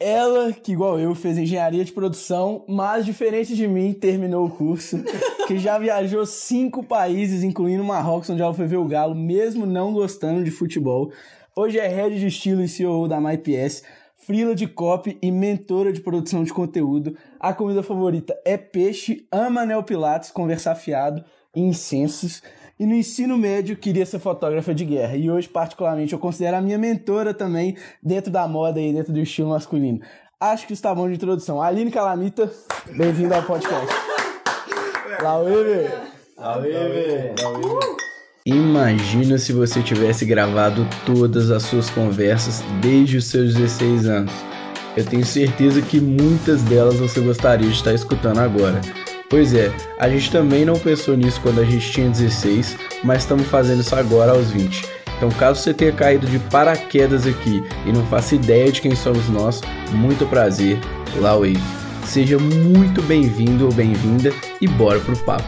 Ela, que igual eu, fez engenharia de produção, mas diferente de mim, terminou o curso, que já viajou cinco países, incluindo Marrocos, onde ela foi ver o Galo, mesmo não gostando de futebol. Hoje é head de estilo e CEO da MyPS, frila de copy e mentora de produção de conteúdo. A comida favorita é peixe, ama Neo Pilates, conversar fiado e incensos. E no ensino médio queria ser fotógrafa de guerra. E hoje, particularmente, eu considero a minha mentora também dentro da moda e dentro do estilo masculino. Acho que está bom de introdução. Aline Calamita, bem-vinda ao podcast. Lauíbe! Lauíbe! Imagina se você tivesse gravado todas as suas conversas desde os seus 16 anos. Eu tenho certeza que muitas delas você gostaria de estar escutando agora. Pois é, a gente também não pensou nisso quando a gente tinha 16, mas estamos fazendo isso agora aos 20. Então, caso você tenha caído de paraquedas aqui e não faça ideia de quem somos nós, muito prazer, Lauei. Seja muito bem-vindo ou bem-vinda e bora pro papo.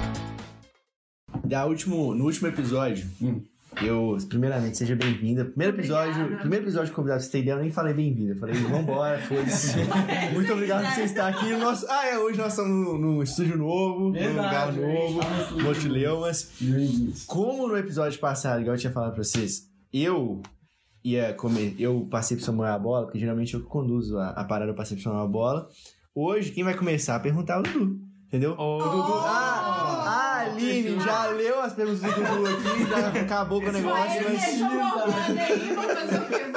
Da último, no último episódio, hum. Eu, primeiramente, seja bem-vinda. Primeiro episódio, Obrigada. primeiro episódio convidado, você ter ideia, eu nem falei bem-vinda. Eu falei, vambora, foi-se. Muito obrigado por você estar aqui. Nosso... Ah, é, hoje nós estamos no, no estúdio novo, Verdade, num lugar novo, estamos Motileumas. Como no episódio passado, igual eu tinha falado pra vocês, eu ia comer, eu passei pro Samuel a bola, porque geralmente eu que conduzo a, a parada, eu passei pro Samuel a bola. Hoje, quem vai começar a perguntar é o Dudu. Entendeu? Oh. O Dudu. Ah, Aline já leu as perguntas do Dudu aqui, já acabou com o negócio, Vai, mas. deixa eu aí, vou fazer o quê?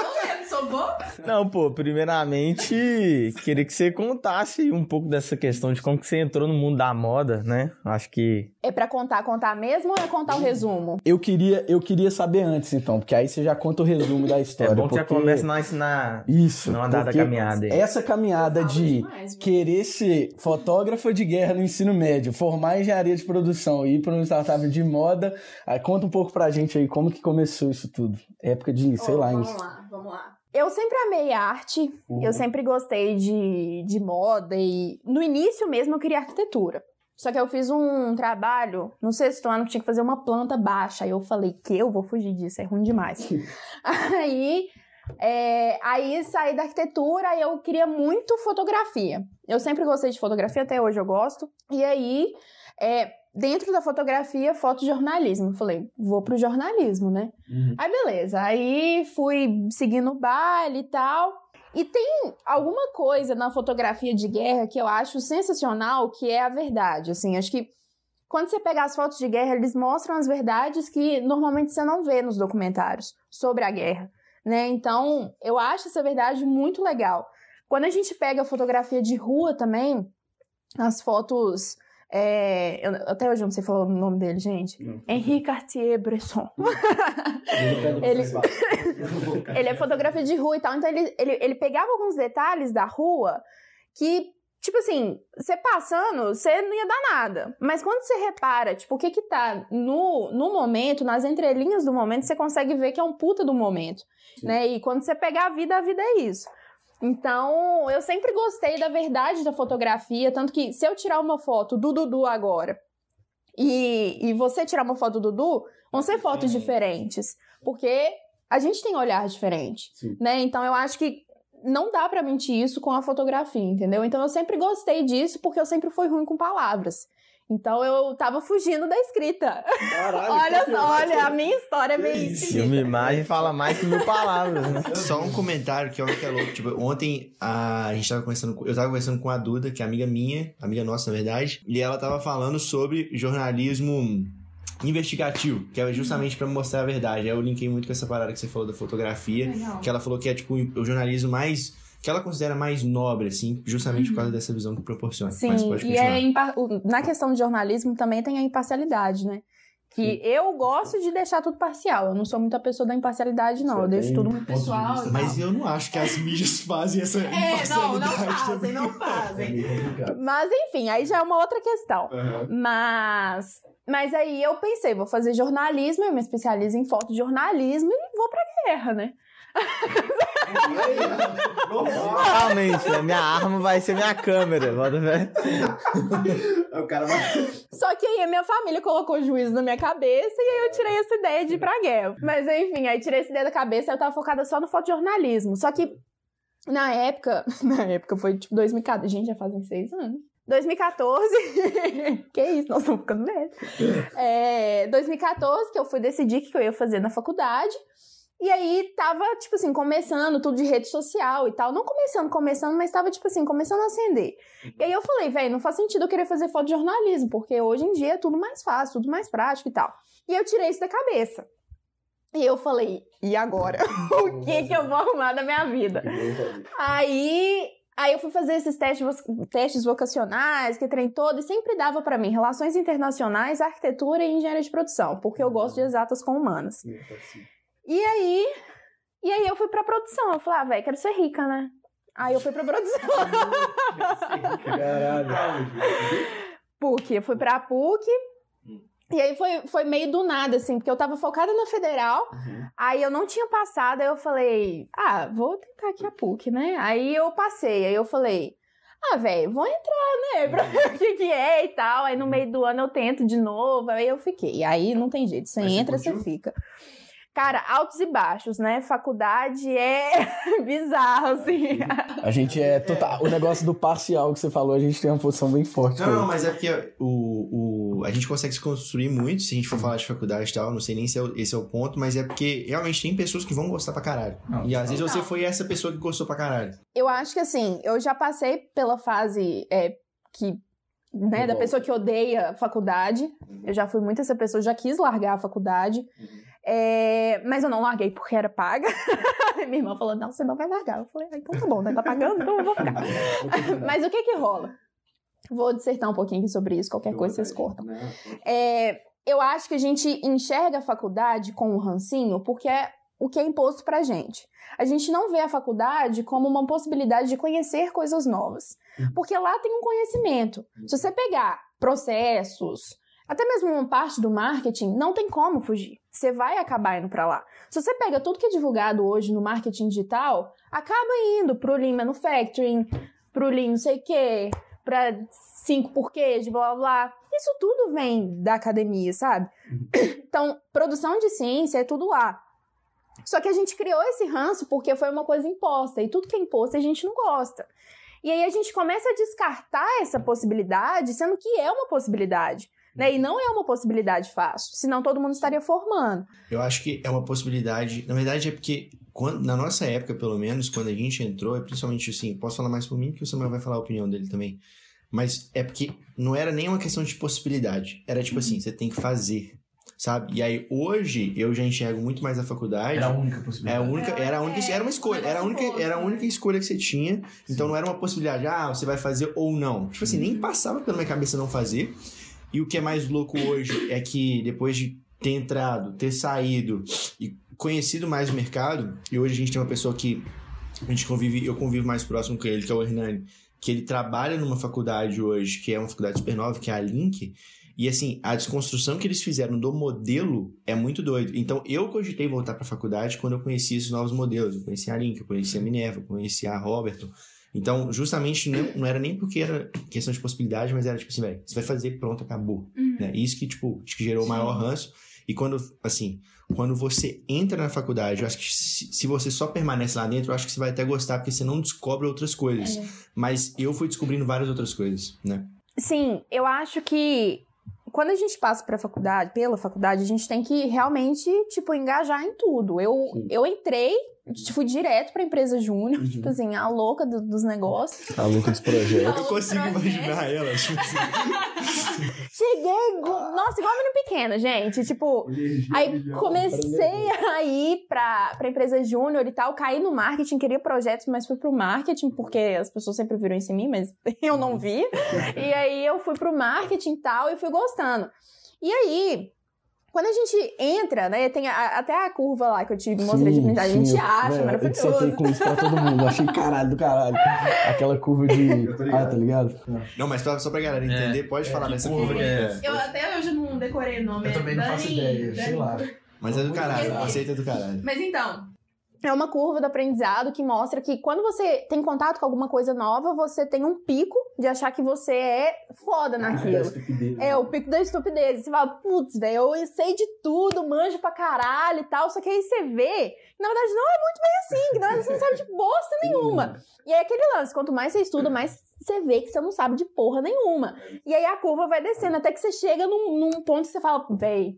Sou? Não, pô, primeiramente, queria que você contasse um pouco dessa questão de como que você entrou no mundo da moda, né? Acho que É pra contar, contar mesmo ou é contar o resumo? Eu queria, eu queria saber antes, então, porque aí você já conta o resumo da história. é bom que já porque- começa na ensinar Isso. não andar da porque caminhada aí. Essa caminhada de demais, querer ser fotógrafa de guerra no ensino médio, formar engenharia de produção e ir para uma startup de moda, aí conta um pouco pra gente aí como que começou isso tudo. Época de, sei Ó, lá, Vamos isso. lá, vamos lá. Eu sempre amei arte, Uhum. eu sempre gostei de, de moda e no início mesmo eu queria arquitetura. Só que eu fiz um trabalho no sexto ano que tinha que fazer uma planta baixa. Aí eu falei que eu vou fugir disso, é ruim demais. aí, é, aí saí da arquitetura e eu queria muito fotografia. Eu sempre gostei de fotografia, até hoje eu gosto. E aí, é, dentro da fotografia, fotojornalismo. Eu falei, vou pro jornalismo, né? Uhum. Aí beleza, aí fui seguindo o baile e tal. E tem alguma coisa na fotografia de guerra que eu acho sensacional, que é a verdade. Assim, acho que quando você pega as fotos de guerra, eles mostram as verdades que normalmente você não vê nos documentários sobre a guerra, né? Então, eu acho essa verdade muito legal. Quando a gente pega a fotografia de rua também, as fotos. É, eu- até hoje eu não sei falar o nome dele, gente. Henri Cartier-Bresson. Ele- Ele é fotografia de rua e tal, então ele, ele, ele pegava alguns detalhes da rua que, tipo assim, você passando, você não ia dar nada. Mas quando você repara, tipo, o que que tá no, no momento, nas entrelinhas do momento, você consegue ver que é um puta do momento, né? E quando você pegar a vida, a vida é isso. Então, eu sempre gostei da verdade da fotografia, tanto que se eu tirar uma foto do Dudu agora e, e você tirar uma foto do Dudu, vão ser fotos diferentes, porque a gente tem olhar diferente, Sim. né? Então eu acho que não dá pra mentir isso com a fotografia, entendeu? Então eu sempre gostei disso porque eu sempre fui ruim com palavras. Então eu tava fugindo da escrita. olha só, olha, a minha história é meio E esquisita. uma imagem fala mais que mil palavras, né? Só um comentário que eu acho que é louco. Tipo, ontem a, a gente tava conversando, com- eu tava conversando com a Duda, que é amiga minha, amiga nossa, na verdade, e ela tava falando sobre jornalismo investigativo, que é justamente pra mostrar a verdade. Aí eu linkei muito com essa parada que você falou da fotografia, Legal. que ela falou que é tipo o jornalismo mais que ela considera mais nobre, assim, justamente por causa dessa visão que proporciona. Sim, Mas pode e é na questão de jornalismo também tem a imparcialidade, né? Que eu gosto de deixar tudo parcial. Eu não sou muito a pessoa da imparcialidade, não. Você Eu deixo tudo muito pessoal. vista. Mas eu não acho que as mídias fazem essa É, não, não imparcialidade fazem, também. não fazem. É. Mas enfim, aí já é uma outra questão. Aham. Mas, mas aí eu pensei, vou fazer jornalismo, eu me especializo em fotojornalismo e vou pra guerra, né? Realmente, né? Minha arma vai ser minha câmera, bota fé. O cara vai. Só que aí a minha família colocou juízo na minha cabeça e aí eu tirei essa ideia de ir pra guerra. Mas enfim, aí tirei essa ideia da cabeça e eu tava focada só no fotojornalismo. Só que Na época, na época foi tipo 2014. Gente, já fazem seis anos. 2014. que isso, nós estamos ficando velhos. É, 2014, que eu fui decidir o que eu ia fazer na faculdade. E aí tava, tipo assim, começando tudo de rede social e tal. Não começando, começando, mas tava, tipo assim, começando a acender. E aí eu falei, velho, não faz sentido eu querer fazer fotojornalismo, porque hoje em dia é tudo mais fácil, tudo mais prático e tal. E eu tirei isso da cabeça. E eu falei, e agora? o que que eu vou arrumar da minha vida? Aí Aí eu fui fazer esses testes, testes vocacionais, que trem todo, e sempre dava para mim relações internacionais, arquitetura e engenharia de produção, porque eu gosto de exatas com humanas. E aí, e aí eu fui pra produção. Eu falei, ah, velho, quero ser rica, né? Aí eu fui pra produção. Caralho. PUC, eu fui pra PUC. E aí foi, foi meio do nada, assim, porque eu tava focada na federal, uhum. aí eu não tinha passado, aí eu falei, ah, vou tentar aqui a PUC, né? Aí eu passei, aí eu falei, ah, velho, vou entrar, né? Pra ver o que, que é e tal. Aí no meio do ano eu tento de novo, aí eu fiquei. E aí não tem jeito, você Mas entra, você, você fica. Cara, altos e baixos, né? Faculdade é bizarro, assim. A gente é total. O negócio do parcial que você falou, a gente tem uma posição bem forte. Não, não, mas é porque o, o, a gente consegue se construir muito se a gente for falar de faculdade e tal. Não sei nem se é, esse é o ponto, mas é porque realmente tem pessoas que vão gostar pra caralho. Não, e às vezes você foi essa pessoa que gostou pra caralho. Eu acho que assim, eu já passei pela fase é, que né, da pessoa que odeia a faculdade. Uhum. Eu já fui muito essa pessoa, já quis largar a faculdade. É, mas eu não larguei porque era paga. Minha irmã falou: não, você não vai largar. Eu falei: ah, então tá bom, né? Tá pagando, então eu vou ficar. mas o que que rola? Vou dissertar um pouquinho sobre isso, qualquer coisa vocês cortam. É, eu acho que a gente enxerga a faculdade com um rancinho porque é o que é imposto pra gente. A gente não vê a faculdade como uma possibilidade de conhecer coisas novas. Uhum. Porque lá tem um conhecimento. Se você pegar processos, até mesmo uma parte do marketing, não tem como fugir. Você vai acabar indo para lá. Se você pega tudo que é divulgado hoje no marketing digital, acaba indo pro Lean Manufacturing, pro Lean não sei o quê, pra cinco porquês, blá blá blá. Isso tudo vem da academia, sabe? Uhum. Então, produção de ciência é tudo lá. Só que a gente criou esse ranço porque foi uma coisa imposta, e tudo que é imposto a gente não gosta. E aí a gente começa a descartar essa possibilidade, sendo que é uma possibilidade. Né? E não é uma possibilidade fácil, senão todo mundo estaria formando. Eu acho que é uma possibilidade. Na verdade, é porque quando, na nossa época, pelo menos, quando a gente entrou, é principalmente assim, posso falar mais por mim, que o Samuel vai falar a opinião dele também. Mas é porque não era nem uma questão de possibilidade. Era tipo assim, você tem que fazer. Sabe? E aí hoje eu já enxergo muito mais a faculdade. Era a única possibilidade. Era a única, era a única, é, era uma escolha, era a única, era a única escolha que você tinha. Então não era uma possibilidade, ah, você vai fazer ou não. Tipo assim, nem passava pela minha cabeça não fazer. E o que é mais louco hoje é que depois de ter entrado, ter saído e conhecido mais o mercado, e hoje a gente tem uma pessoa que a gente convive, eu convivo mais próximo com ele, que é o Hernani, que ele trabalha numa faculdade hoje, que é uma faculdade super nova, que é a Link, e assim, a desconstrução que eles fizeram do modelo é muito doido. Então, eu cogitei voltar para a faculdade quando eu conheci esses novos modelos. Eu conheci a Link, eu conheci a Minerva, eu conheci a Roberton. Então, justamente, não, não era nem porque era questão de possibilidade, mas era tipo assim, velho, você vai fazer, pronto, acabou. Uhum. Né? Isso que, tipo, acho que gerou o maior ranço. E quando, assim, quando você entra na faculdade, eu acho que se, se, você só permanece lá dentro, eu acho que você vai até gostar, porque você não descobre outras coisas. É. Mas eu fui descobrindo várias outras coisas, né? Sim, eu acho que quando a gente passa para a faculdade, pela faculdade, a gente tem que realmente, tipo, engajar em tudo. Eu, eu entrei fui direto pra empresa júnior, uhum. tipo assim, a louca do, dos negócios. A louca dos projetos. Eu consigo imaginar ela, tipo assim. Cheguei, nossa, igual a menina pequena, gente. Tipo, aí comecei a ir pra, pra empresa júnior e tal, caí no marketing, queria projetos, mas fui pro marketing, porque as pessoas sempre viram isso em mim, mas eu não vi. E aí eu fui pro marketing e tal, e fui gostando. E aí, quando a gente entra, né, tem a, até a curva lá que eu te mostrei sim, de blindagem, a gente acha é, maravilhoso. Eu com isso pra todo mundo, achei caralho do caralho. Aquela curva de... Ah, tá ligado? Não, mas só pra galera entender, é, pode é, falar nessa curva. curva é. Eu até hoje não decorei o nome. Eu também não faço ideia, sei lá. Mas é do caralho, aceita do caralho. Mas então, é uma curva do aprendizado que mostra que quando você tem contato com alguma coisa nova, você tem um pico de achar que você é foda naquilo. É, o pico da estupidez. Você fala, putz, velho, eu sei de tudo, manjo pra caralho e tal. Só que aí você vê, que na verdade não é muito bem assim, que na verdade você não sabe de bosta nenhuma. E é aquele lance, quanto mais você estuda, mais você vê que você não sabe de porra nenhuma. E aí a curva vai descendo, até que você chega num, num ponto que você fala, véi,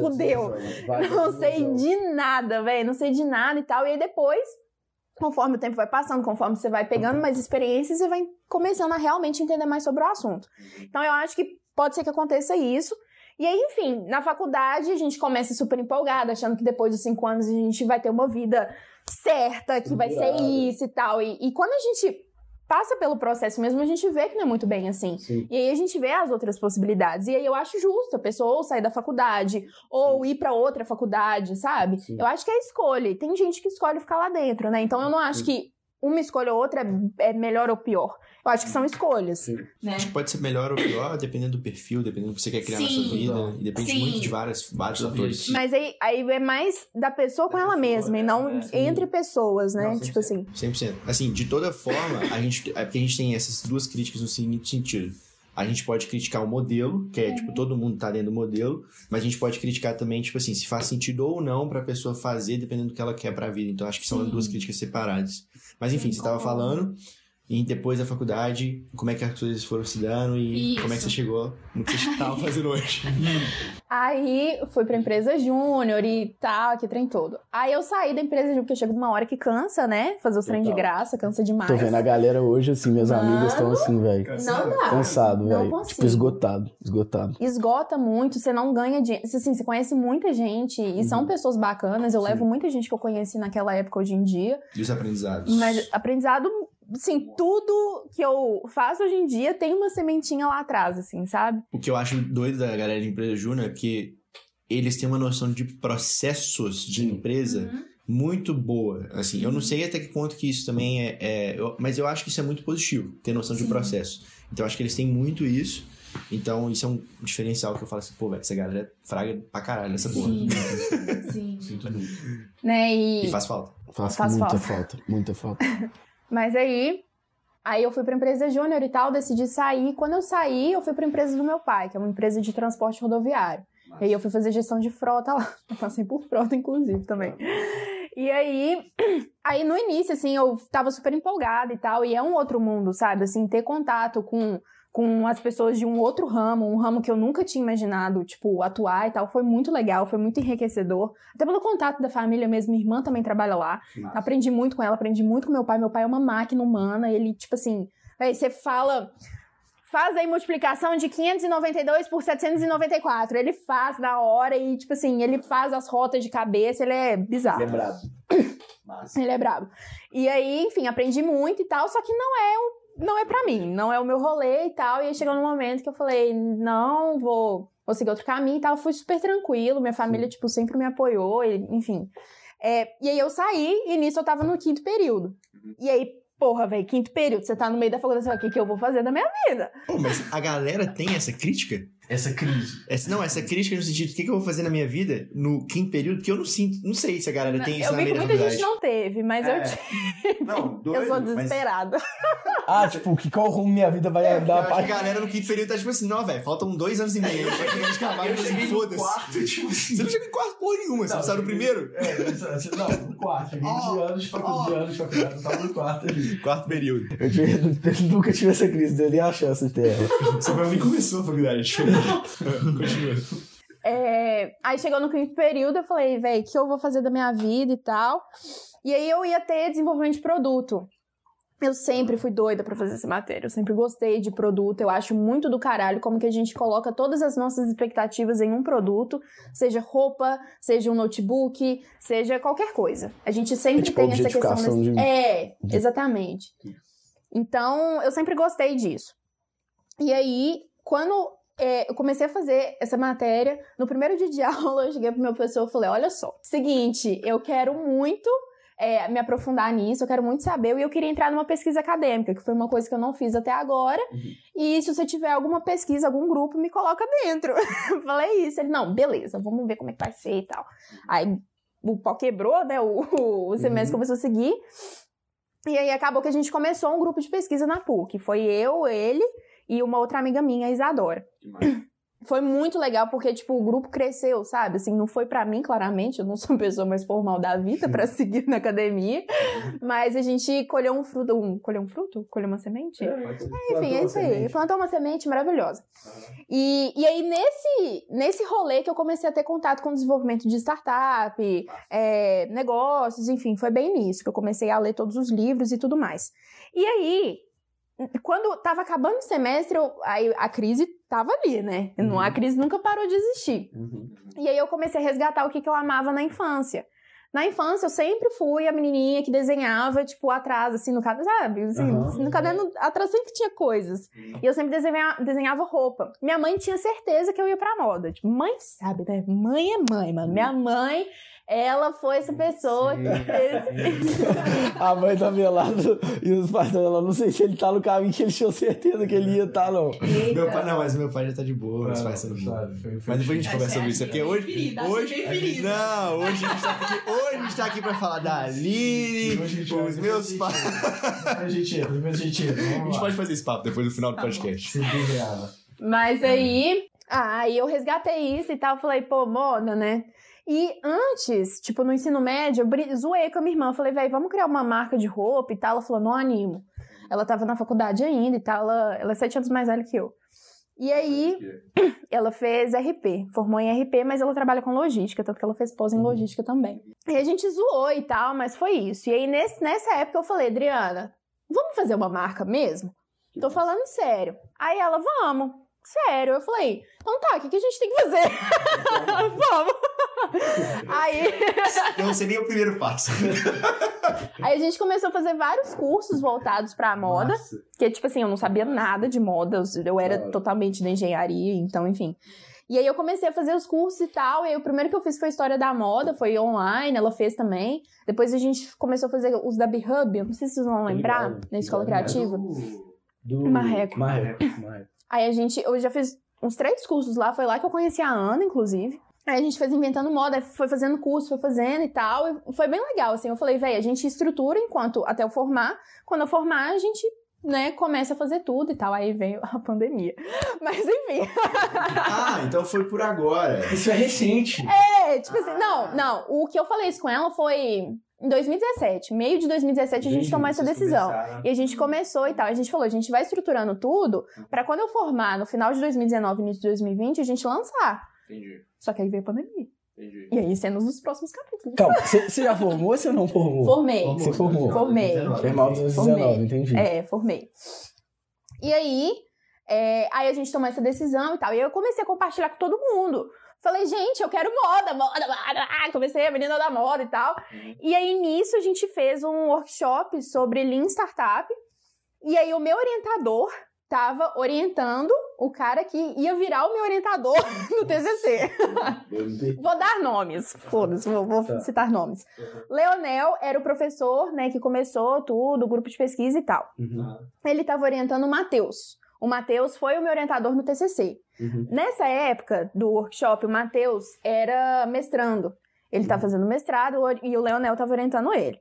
fudeu. Não sei de nada, véi, não sei de nada e tal. E aí depois, conforme o tempo vai passando, conforme você vai pegando mais experiências, você vai começando a realmente entender mais sobre o assunto. Então eu acho que pode ser que aconteça isso. E aí, enfim, na faculdade a gente começa super empolgada, achando que depois dos cinco anos a gente vai ter uma vida certa, que vai ser isso e tal. E, e quando a gente passa pelo processo mesmo, a gente vê que não é muito bem assim. Sim. E aí a gente vê as outras possibilidades. E aí eu acho justo a pessoa ou sair da faculdade, ou ir pra outra faculdade, sabe? Sim. Eu acho que é escolha. Tem gente que escolhe ficar lá dentro, né? Então eu não acho que uma escolha ou outra é, é melhor ou pior. Eu acho que são escolhas. Sim. Né? Acho que pode ser melhor ou pior, dependendo do perfil, dependendo do que você quer criar na sua Sim. vida. E depende Sim. muito de várias, vários fatores. Mas aí, aí é mais da pessoa com ela mesma e não é, sim. entre pessoas, né? Não, tipo assim. 100%. Assim, de toda forma, a gente, é porque a gente tem essas duas críticas no seguinte sentido. A gente pode criticar o modelo, que é, tipo, todo mundo tá dentro do modelo, mas a gente pode criticar também, tipo assim, se faz sentido ou não pra pessoa fazer, dependendo do que ela quer pra vida. Então, acho que são Sim. duas críticas separadas. Mas, enfim, você tava concordo. falando, e depois da faculdade, como é que as coisas foram se dando e Isso. como é que você chegou no que você tava fazendo hoje. Aí fui pra empresa júnior e tal, que trem todo. Aí eu saí da empresa júnior, porque chega uma hora que cansa, né? Fazer os trem de graça, cansa demais. Tô vendo a galera hoje, assim, minhas Mano. amigas estão assim, velho. Não dá. Cansado, velho. Tipo, esgotado, esgotado. Esgota muito, você não ganha dinheiro. Assim, você conhece muita gente e Uhum. são pessoas bacanas. Eu Sim. levo muita gente que eu conheci naquela época hoje em dia. E os aprendizados. Mas aprendizado, assim, tudo que eu faço hoje em dia tem uma sementinha lá atrás, assim, sabe? O que eu acho doido da galera de empresa júnior é que eles têm uma noção de processos de empresa Uhum. muito boa. Assim, eu não sei até que ponto que isso também é. é- eu- mas eu acho que isso é muito positivo, ter noção de Sim. processo. Então eu acho que eles têm muito isso. Então isso é um diferencial que eu falo assim, pô, velho, essa galera é fraga pra caralho nessa porra. Sim. Sim. Sinto muito. Né? E E... faz falta. Faz, Faz muita falta. falta. muita falta. Mas aí, aí eu fui pra empresa júnior e tal, decidi sair. Quando eu saí, eu fui pra empresa do meu pai, que é uma empresa de transporte rodoviário. E aí eu fui fazer gestão de frota lá. Eu passei por frota, inclusive, também. E aí, aí no início, assim, eu tava super empolgada e tal, e é um outro mundo, sabe? Assim, ter contato com, com as pessoas de um outro ramo, um ramo que eu nunca tinha imaginado, tipo, atuar e tal, foi muito legal, foi muito enriquecedor. Até pelo contato da família mesmo, minha irmã também trabalha lá. Aprendi muito com ela, aprendi muito com meu pai. Meu pai é uma máquina humana, ele, tipo assim, véi, você fala. Faz aí multiplicação de 592 por 794. Ele faz na hora e, tipo assim, ele faz as rotas de cabeça, ele é bizarro. Lembrado. Massa. Ele é brabo. E aí, enfim, aprendi muito e tal, só que não é o, não é para mim, não é o meu rolê e tal. E aí chegou num momento que eu falei, não, vou, vou seguir outro caminho e tal. Fui super tranquilo, minha família, tipo, sempre me apoiou, e, enfim. É, e aí eu saí e nisso eu tava no quinto período. E aí, porra, velho, quinto período, você tá no meio da faculdade, o que, que eu vou fazer da minha vida? Pô, mas a galera tem essa crítica? Essa crise. Essa, não, essa crítica no sentido, o que, que eu vou fazer na minha vida no quinto período, que eu não sinto, não sei se a galera tem isso eu na vi que muita gente não teve, mas É. eu tive. Não, eu sou desesperada. Ah, tipo, que qual rumo minha vida vai Eu andar acho que a pra... galera no quinto período tá tipo assim, não, velho, faltam dois anos e meio. Eu de cavalo, tipo assim, foda-se. tipo assim. Você não chega em quarto porra nenhuma, você não sabe no primeiro? É, não, no quarto. 20 Ó, anos de faculdade, ó. anos de faculdade, eu tava no quarto ali. Quarto período. Eu, tive- eu nunca tive essa crise, não nem a chance de ter ela. Você nem começou a faculdade, tipo. Continua. É, aí chegou no quinto período, eu falei, velho, o que eu vou fazer da minha vida e tal. E aí eu ia ter desenvolvimento de produto. Eu sempre fui doida pra fazer essa matéria. Eu sempre gostei de produto. Eu acho muito do caralho como que a gente coloca todas as nossas expectativas em um produto, seja roupa, seja um notebook, seja qualquer coisa. A gente sempre É tipo tem essa questão. desse- de- É, de- exatamente. Então, eu sempre gostei disso. E aí, quando é, eu comecei a fazer essa matéria, no primeiro dia de aula, eu cheguei pro meu professor e falei: olha só, seguinte, eu quero muito é, me aprofundar nisso, eu quero muito saber, e eu queria entrar numa pesquisa acadêmica, que foi uma coisa que eu não fiz até agora. E se você tiver alguma pesquisa, algum grupo, me coloca dentro. eu falei isso. Ele, não, beleza, vamos ver como é que vai ser e tal. Aí o pau quebrou, né? O, o semestre Uhum. começou a seguir. E aí acabou que a gente começou um grupo de pesquisa na PUC. Foi eu, ele e uma outra amiga minha, a Isadora. Foi muito legal porque, tipo, o grupo cresceu, sabe? Assim, não foi pra mim, claramente, eu não sou a pessoa mais formal da vida pra seguir na academia, mas a gente colheu um fruto, um, colheu um fruto? Colheu uma semente? Enfim, é isso aí. Plantou uma semente maravilhosa. E, e aí, nesse, nesse rolê que eu comecei a ter contato com o desenvolvimento de startup, é, negócios, enfim, foi bem nisso que eu comecei a ler todos os livros e tudo mais. E aí, quando tava acabando o semestre, eu- aí a crise tava ali, né? Não- A crise nunca parou de existir. E aí eu comecei a resgatar o que, que eu amava na infância. Na infância, eu sempre fui a menininha que desenhava, tipo, atrás, assim, no caderno, sabe? Assim, Aham. No caderno, atrás sempre tinha coisas. E eu sempre desenha- desenhava roupa. Minha mãe tinha certeza que eu ia pra moda. Tipo, mãe sabe, né? Mãe é mãe, mano. Minha mãe, ela foi essa pessoa que fez... A mãe tá velado e os pais velado. Não sei se ele tá no caminho que ele tinha certeza que ele ia estar, não. Meu pai, não, mas meu pai já tá de boa, os pais são de boa. Mas depois a gente conversa sobre isso, é porque hoje. ferida, hoje ferida. Não, hoje a, gente tá aqui, hoje a gente tá aqui pra falar da Aline, os meus pais. A gente entra, depois a gente entra. A gente pode fazer esse papo depois do final do podcast. Se desenhava. Mas aí, ah, aí eu resgatei isso e tal. Falei, pô, moda, né? E antes, tipo, no ensino médio, eu zoei com a minha irmã. Falei, velho, vamos criar uma marca de roupa e tal. Ela falou, não animo. Ela tava na faculdade ainda e tal. Ela, ela é sete anos mais velha que eu. E aí, ela fez RP, formou em RP, mas ela trabalha com logística, tanto que ela fez pós em logística também. E a gente zoou e tal, mas foi isso. E aí, nesse, nessa época, eu falei, Adriana, vamos fazer uma marca mesmo? Tô falando sério. Aí ela, vamos. Sério. Eu falei, então tá, o que, que a gente tem que fazer? vamos. Aí, Eu não sei nem o primeiro passo. aí a gente começou a fazer vários cursos voltados pra moda. Porque, tipo assim, eu não sabia nada de moda, eu- era Claro. totalmente da engenharia, então, enfim. E aí eu comecei a fazer os cursos e tal, e aí o primeiro que eu fiz foi História da Moda, foi online, ela fez também. Depois a gente começou a fazer os da B-Hub, eu não sei se vocês vão lembrar, na Escola Criativa. Do... Marreco. Marreco. Marreco. Aí a gente, eu já fiz uns três cursos lá, foi lá que eu conheci a Ana, inclusive. Aí a gente fez inventando moda, foi fazendo curso, foi fazendo e tal, e foi bem legal, assim. Eu falei, véi, a gente estrutura enquanto, até eu formar, quando eu formar, a gente, né, começa a fazer tudo e tal. Aí veio a pandemia. Mas enfim. Ah, então foi por agora. Isso é recente. É, tipo assim, não, não. O que eu falei isso com ela foi em 2017. Meio de 2017 a gente tomou essa decisão. começaram. E a gente começou e tal. A gente falou, a gente vai estruturando tudo pra quando eu formar no final de 2019, início de 2020, a gente lançar. Entendi, Só que aí veio a pandemia. entendi. E aí cenas nos próximos capítulos. Calma, você já formou ou você não formou? Formei. Você formou. Formei. Formal 2019, Formei. entendi. É, formei. E aí, é, aí a gente tomou essa decisão e tal. E eu comecei a compartilhar com todo mundo. Falei, gente, eu quero moda, moda, moda. Ah, Comecei a menina da moda e tal. E aí, nisso, a gente fez um workshop sobre Lean Startup. E aí, o meu orientador tava orientando o cara que ia virar o meu orientador no TCC. Vou dar nomes, foda-se, vou, vou Tá. citar nomes. Leonel era o professor, né, que começou tudo, o grupo de pesquisa e tal. Uhum. Ele estava orientando o Matheus. O Matheus foi o meu orientador no TCC. Uhum. Nessa época do workshop, o Matheus era mestrando. Ele estava fazendo mestrado e o Leonel estava orientando ele.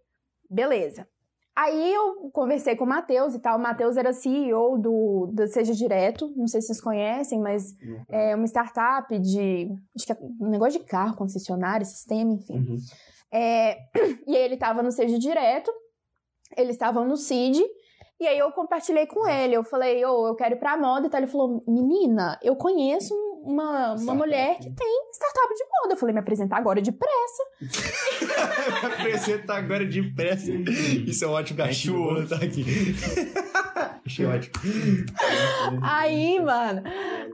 Beleza. Aí eu conversei com o Matheus e tal. O Matheus era CEO do, do Seja Direto. Não sei se vocês conhecem, mas é uma startup de. Acho que é um negócio de carro, concessionário, sistema, enfim. Uhum. É, e aí ele tava no Seja Direto, eles estavam no CID, e aí eu compartilhei com ele. Eu falei, ô, eu quero ir pra moda e tal. Ele falou, menina, eu conheço uma, uma mulher que tem startup de moda. Eu falei, me apresentar agora depressa. Apresenta agora depressa. Isso é um ótimo. Vou anotar aqui. Achei ótimo. Aí, mano,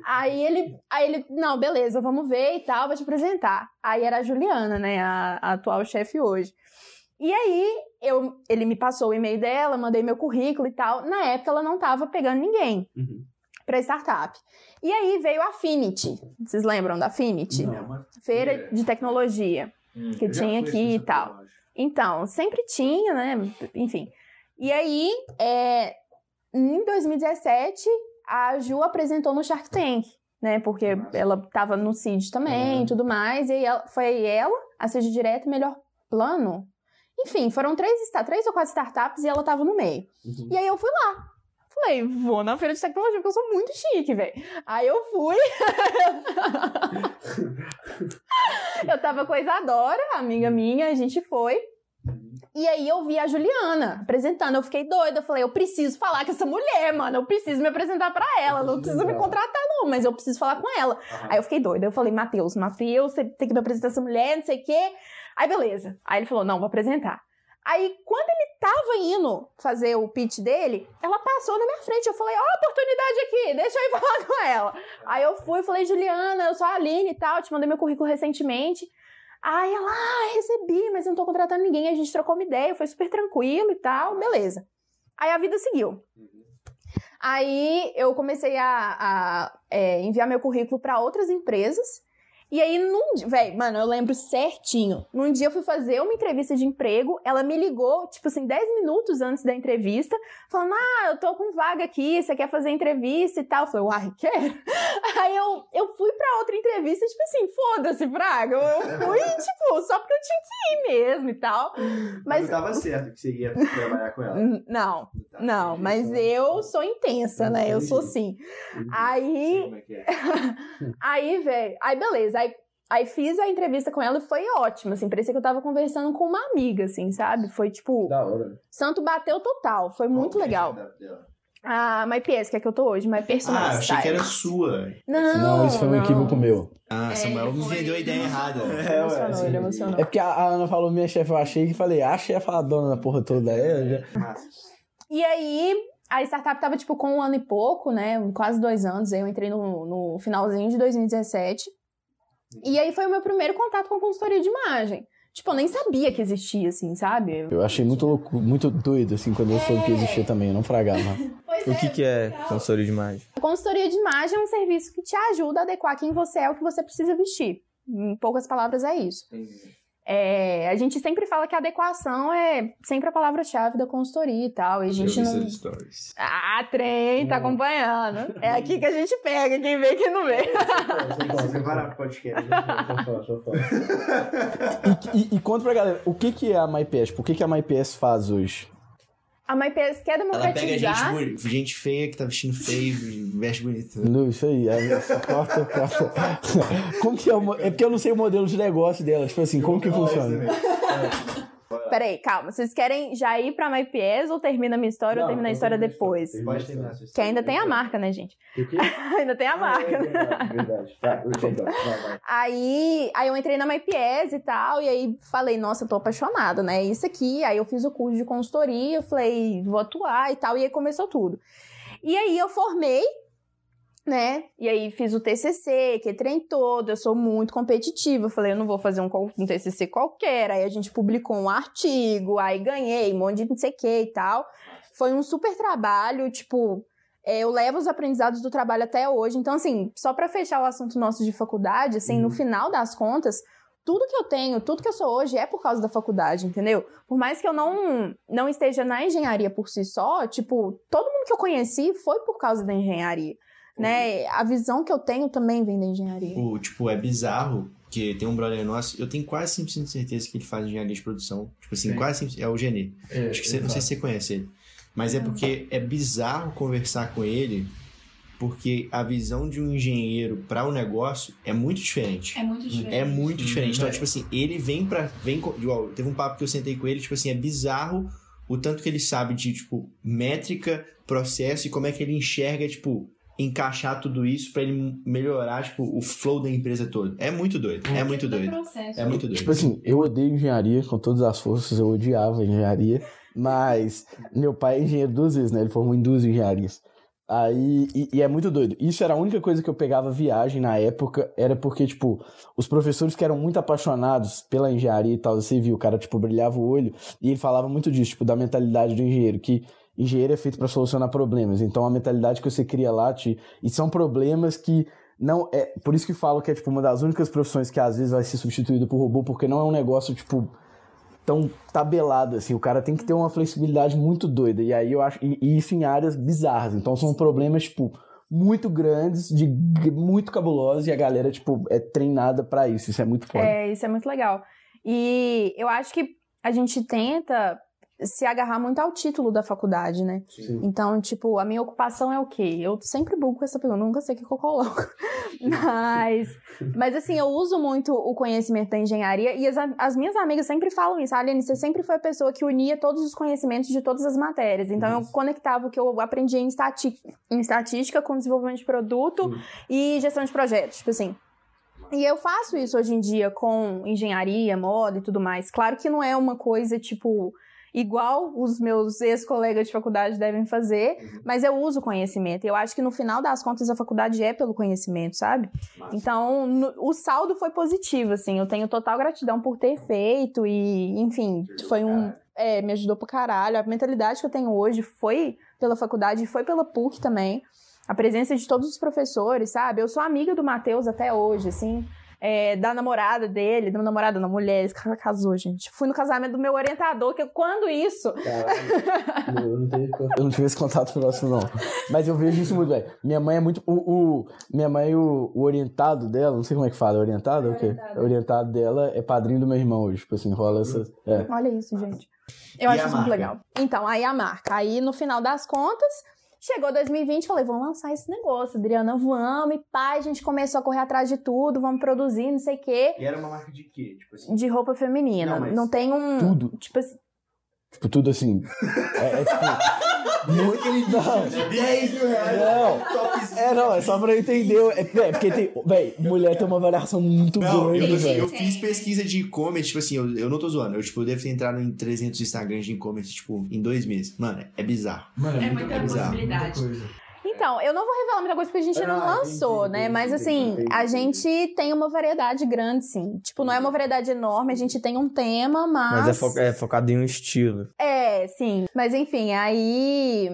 aí ele, aí ele, não, beleza, vamos ver e tal, vou te apresentar. Aí era a Juliana, né, a, a atual chefe hoje. E aí, eu, ele me passou o e-mail dela, mandei meu currículo e tal. Na época, ela não tava pegando ninguém Uhum. pra startup. E aí veio a Affinity. Vocês lembram da Affinity? Feira de tecnologia que tinha aqui e tal. Então, sempre tinha, né? Enfim. E aí, é, em 2017, a Ju apresentou no Shark Tank, né? Porque ela tava no CID também e tudo mais. E aí ela, foi ela, a seja direto, melhor plano. Enfim, foram três, três ou quatro startups e ela tava no meio. E aí eu fui lá. Falei, vou na feira de tecnologia, porque eu sou muito chique, velho. Aí eu fui. eu tava com a Isadora, amiga minha, a gente foi. E aí eu vi a Juliana apresentando, eu fiquei doida, eu falei, eu preciso falar com essa mulher, mano, eu preciso me apresentar pra ela, não precisa me contratar não, mas eu preciso falar com ela. Aí eu fiquei doida, eu falei, Matheus, Matheus, você tem que me apresentar essa mulher, não sei o quê. Aí beleza. Aí ele falou, não, vou apresentar. Aí quando ele tava indo fazer o pitch dele, ela passou na minha frente, eu falei, ó, oportunidade aqui, deixa eu ir falar com ela. Aí eu fui, falei, Juliana, eu sou a Aline e tal, te mandei meu currículo recentemente. Aí ela, ah, recebi, mas não tô contratando ninguém. A gente trocou uma ideia, foi super tranquilo e tal, beleza. Aí a vida seguiu. Aí eu comecei a, a, é, enviar meu currículo para outras empresas. E aí, num dia, velho, mano, eu lembro certinho. Num dia eu fui fazer uma entrevista de emprego, ela me ligou, tipo assim, 10 minutos antes da entrevista, falando: Ah, eu tô com vaga aqui, você quer fazer entrevista e tal? Eu falei, uai, quero. Aí eu, eu fui pra outra entrevista, tipo assim, foda-se, Braga. Eu, fui, tipo, só porque eu tinha que ir mesmo e tal. Mas não tava certo que você ia trabalhar com ela. Não, não, mas eu sou intensa, né? Eu sou assim. Aí- Como é que é. Aí, velho, aí beleza. Aí, aí fiz a entrevista com ela e foi ótimo, assim. Parecia que eu tava conversando com uma amiga, assim, sabe? Foi tipo, Da hora. santo bateu total. Foi muito é legal. A dela? A MyPS, que é que eu tô hoje, My Personal Ah, achei que era sua. Não, Não, isso foi um não. equívoco meu. Ah, É, Samuel me foi- vendeu a ideia errada. É, Emocionou, assim, ele emocionou. É porque a, a Ana falou minha chefe, eu achei que falei, a chefe a dona da porra toda. É, eu já... Massa. E aí, a startup tava, tipo, com um ano e pouco, né? Quase dois anos. Aí eu entrei no, no finalzinho de 2017. E aí foi o meu primeiro contato com a consultoria de imagem. Tipo, eu nem sabia que existia, assim, sabe? Eu achei muito louco, muito doido, assim, quando eu soube que existia também. Eu não fragava. O que, que é consultoria de imagem? A consultoria de imagem é um serviço que te ajuda a adequar quem você é ao que você precisa vestir. Em poucas palavras, é isso. É, a gente sempre fala que a adequação é sempre a palavra-chave da consultoria e tal. E a gente Eu não. stories. Ah, trem, tá acompanhando. É aqui que a gente pega, quem vê, quem não vê. Você para pro podcast. E conta pra galera, o que, que é a MyPS? Por que, que a MyPS faz hoje? A MyPS quer Ela pega gente, democratizar. gente feia que tá vestindo feio, veste bonito. Não, isso aí, corta, corta. Como que é o, É porque eu não sei o modelo de negócio dela, tipo assim, como que funciona? Peraí, calma. Vocês querem já ir pra MyPS ou termina a minha história ou termina a história depois? Pode terminar a sua Que ainda tem a história. marca, né, gente? O quê? ainda tem a marca, né? Verdade. Tá, então, vai, vai. Aí, aí eu entrei na MyPS e tal, e aí falei, nossa, eu tô apaixonada, né? Isso aqui. Aí eu fiz o curso de consultoria, eu falei, vou atuar e tal, e aí começou tudo. E aí eu formei, né? E aí fiz o TCC, que é trem todo, eu sou muito competitiva. Eu falei, eu não vou fazer um, um TCC qualquer. Aí a gente publicou um artigo, aí ganhei um monte de não sei o que e tal. Foi um super trabalho, tipo, é, eu levo os aprendizados do trabalho até hoje. Então, assim, só pra fechar o assunto nosso de faculdade, assim, no final das contas, tudo que eu tenho, tudo que eu sou hoje é por causa da faculdade, entendeu? Por mais que eu não, não esteja na engenharia por si só, tipo, todo mundo que eu conheci foi por causa da engenharia, né? A visão que eu tenho também vem da engenharia. O, tipo, é bizarro que tem um brother nosso, eu tenho quase 100% de certeza que ele faz engenharia de produção. Tipo assim, Sim. quase 100%, é o Genê. Acho que você, não sei se você conhece ele. Mas é porque é bizarro conversar com ele, porque a visão de um engenheiro para o negócio é muito diferente. É muito diferente. É muito diferente. Então, é. tipo assim, ele vem pra. Vem, igual, teve um papo que eu sentei com ele, tipo assim, é bizarro o tanto que ele sabe de, tipo, métrica, processo e como é que ele enxerga, tipo, encaixar tudo isso pra ele melhorar, tipo, o flow da empresa toda. É muito doido. É muito doido. processo. É muito doido. Tipo assim, eu odeio engenharia com todas as forças, eu odiava engenharia, mas meu pai é engenheiro duas vezes, né? Ele formou em duas engenharias. Aí, e, e é muito doido. Isso era a única coisa que eu pegava viagem na época, era porque, tipo, os professores que eram muito apaixonados pela engenharia e tal, você viu, o cara, tipo, brilhava o olho, e ele falava muito disso, tipo, da mentalidade do engenheiro, que engenheiro é feito para solucionar problemas. Então, a mentalidade que você cria lá, te, e são problemas que não é por isso que falo que é tipo uma das únicas profissões que às vezes vai ser substituída por robô porque não é um negócio tipo tão tabelado assim. O cara tem que ter uma flexibilidade muito doida. E aí eu acho e, isso em áreas bizarras. Então são problemas tipo muito grandes de muito cabulosos e a galera tipo é treinada pra isso. Isso é muito foda. É, isso é muito legal. E eu acho que a gente tenta se agarrar muito ao título da faculdade, né? Sim. Então, tipo, a minha ocupação é o quê? Eu sempre bugo com essa pergunta, nunca sei o que eu coloco. Mas, mas assim, eu uso muito o conhecimento da engenharia e as, as minhas amigas sempre falam isso. A Aline, você sempre foi a pessoa que unia todos os conhecimentos de todas as matérias. Então, eu conectava o que eu aprendi em, estati em estatística com desenvolvimento de produto e gestão de projetos, tipo assim. E eu faço isso hoje em dia com engenharia, moda e tudo mais. Claro que não é uma coisa, tipo, igual os meus ex-colegas de faculdade devem fazer, mas eu uso conhecimento. Eu acho que no final das contas a faculdade é pelo conhecimento, sabe? Então, no- o saldo foi positivo, assim. Eu tenho total gratidão por ter feito e, enfim, foi um. É, me ajudou pra caralho. A mentalidade que eu tenho hoje foi pela faculdade e foi pela PUC também. A presença de todos os professores, sabe? Eu sou amiga do Matheus até hoje, assim. É, da namorada dele, da namorada, não, mulher, esse cara casou, gente. Fui no casamento do meu orientador, que quando isso? Caralho. eu, não tenho, eu não tive esse contato próximo, não. Mas eu vejo isso muito, velho. Minha mãe é muito. O, o- minha mãe, o, o orientado dela, não sei como é que fala, orientado? ou O quê? O orientado dela é padrinho do meu irmão hoje. Tipo assim, rola essa. É. Olha isso, gente. Eu E acho isso muito marca? legal. Então, aí a marca. Aí, no final das contas, chegou 2020, falei, vamos lançar esse negócio, Adriana, vamos. E pai, a gente começou a correr atrás de tudo, vamos produzir, não sei o quê. E era uma marca de quê? Tipo assim. De roupa feminina. Não, Não, tem um. Tudo. Tipo assim. Tipo, tudo assim. É, é tipo. muito. Não. 10 mil reais. Não. É, não, é só pra eu entender. É, é, porque tem. Véi, mulher tem uma variação muito Não, grande, eu, assim, velho. eu fiz pesquisa de e-commerce, tipo assim, eu, eu não tô zoando. Eu, tipo, eu devo ter entrado em 300 Instagrams de e-commerce, tipo, em dois meses. Mano, é bizarro. Mano, É muita muita coisa, possibilidade. muita coisa. Então, eu não vou revelar muita coisa porque a gente Ah, não lançou, entendi, né? Mas entendi, assim, entendi, a gente tem uma variedade grande, sim. Tipo, não é uma variedade enorme, a gente tem um tema, mas. Mas é, fo- é focado em um estilo. É, sim. Mas enfim, aí.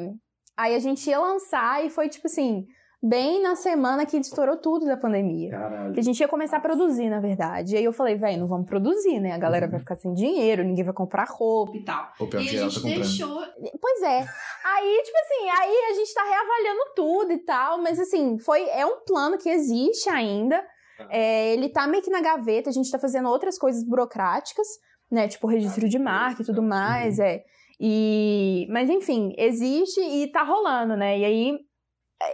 Aí a gente ia lançar e foi tipo assim, bem na semana que estourou tudo da pandemia. Caralho. Que a gente ia começar a produzir, na verdade. E aí eu falei, velho, não vamos produzir, né? A galera vai ficar sem dinheiro, ninguém vai comprar roupa e tal. O pior E que a gente deixou. Pois é. Aí, tipo assim, aí a gente tá reavaliando tudo e tal, mas assim, foi, é um plano que existe ainda. É, ele tá meio que na gaveta, a gente tá fazendo outras coisas burocráticas, né? Tipo registro de marca e tudo mais, é. E, mas enfim, existe e tá rolando, né? E aí,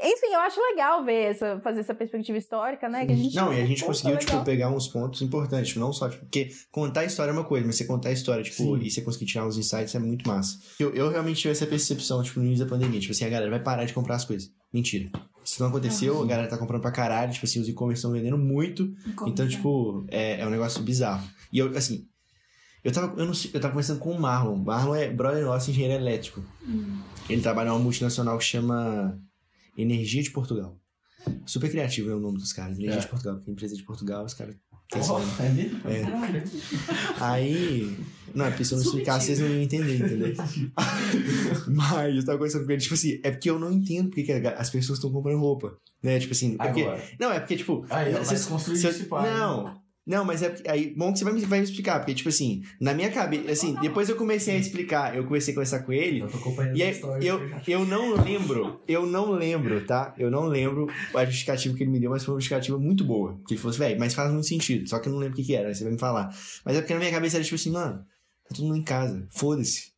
enfim, eu acho legal ver essa, fazer essa perspectiva histórica, né? Que a gente Não, e a gente Pô, conseguiu, tá tipo, legal. pegar uns pontos importantes, tipo, não só, tipo, porque contar a história é uma coisa, mas você contar a história, tipo, Sim. e você conseguir tirar uns insights é muito massa. Eu, eu realmente tive essa percepção, tipo, no início da pandemia, tipo assim, a galera vai parar de comprar as coisas. Mentira. Isso não aconteceu, a galera tá comprando pra caralho, tipo assim, os e-commerce estão vendendo muito, então, tipo, é, é um negócio bizarro. E eu, assim, eu tava, eu não sei, eu tava conversando com o Marlon. O Marlon é brother nosso, engenheiro elétrico. Ele trabalha numa multinacional que chama Energia de Portugal. Super criativo é o nome dos caras. Energia É. de Portugal. Tem empresa de Portugal, os caras têm esse Ó, nome. é mesmo? É. Aí. Não, é porque se eu não explicar, vocês não iam entender, entendeu? Mas eu tava conversando com ele, tipo assim, é porque eu não entendo porque que as pessoas estão comprando roupa. Né? Tipo assim, é porque. Não, é porque, tipo. Aí, se eu- esse pai. Não. Não, mas é aí, bom que você vai me, vai me explicar, porque, tipo assim, na minha cabeça, assim, depois eu comecei a explicar, eu comecei a conversar com ele, Eu tô acompanhando e aí, eu, já. eu não lembro, eu não lembro, tá? Eu não lembro a justificativa que ele me deu, mas foi uma justificativa muito boa. Que ele falou assim, velho, mas faz muito sentido, só que eu não lembro o que que era, aí você vai me falar. Mas é porque na minha cabeça era tipo assim, mano, tá todo mundo em casa, foda-se.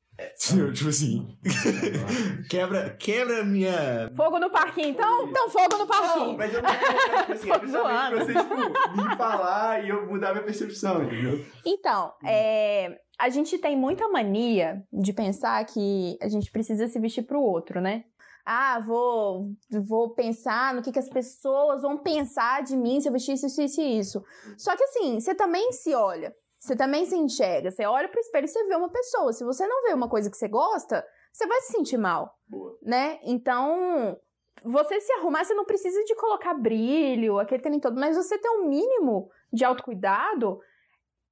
Tipo assim, quebra, quebra a minha... Fogo no parquinho, então, então fogo no Não, parquinho. mas eu não tipo assim, é pra você, tipo, me falar e eu mudar minha percepção, entendeu? Então, é, a gente tem muita mania de pensar que a gente precisa se vestir pro outro, né? Ah, vou, vou pensar no que, que as pessoas vão pensar de mim se eu vestir isso, isso, isso e isso. Só que assim, você também se olha, você também se enxerga, você olha pro espelho e você vê uma pessoa. Se você não vê uma coisa que você gosta, você vai se sentir mal, Boa. né? Então, você se arrumar, você não precisa de colocar brilho, aquele trem todo, mas você ter um mínimo de autocuidado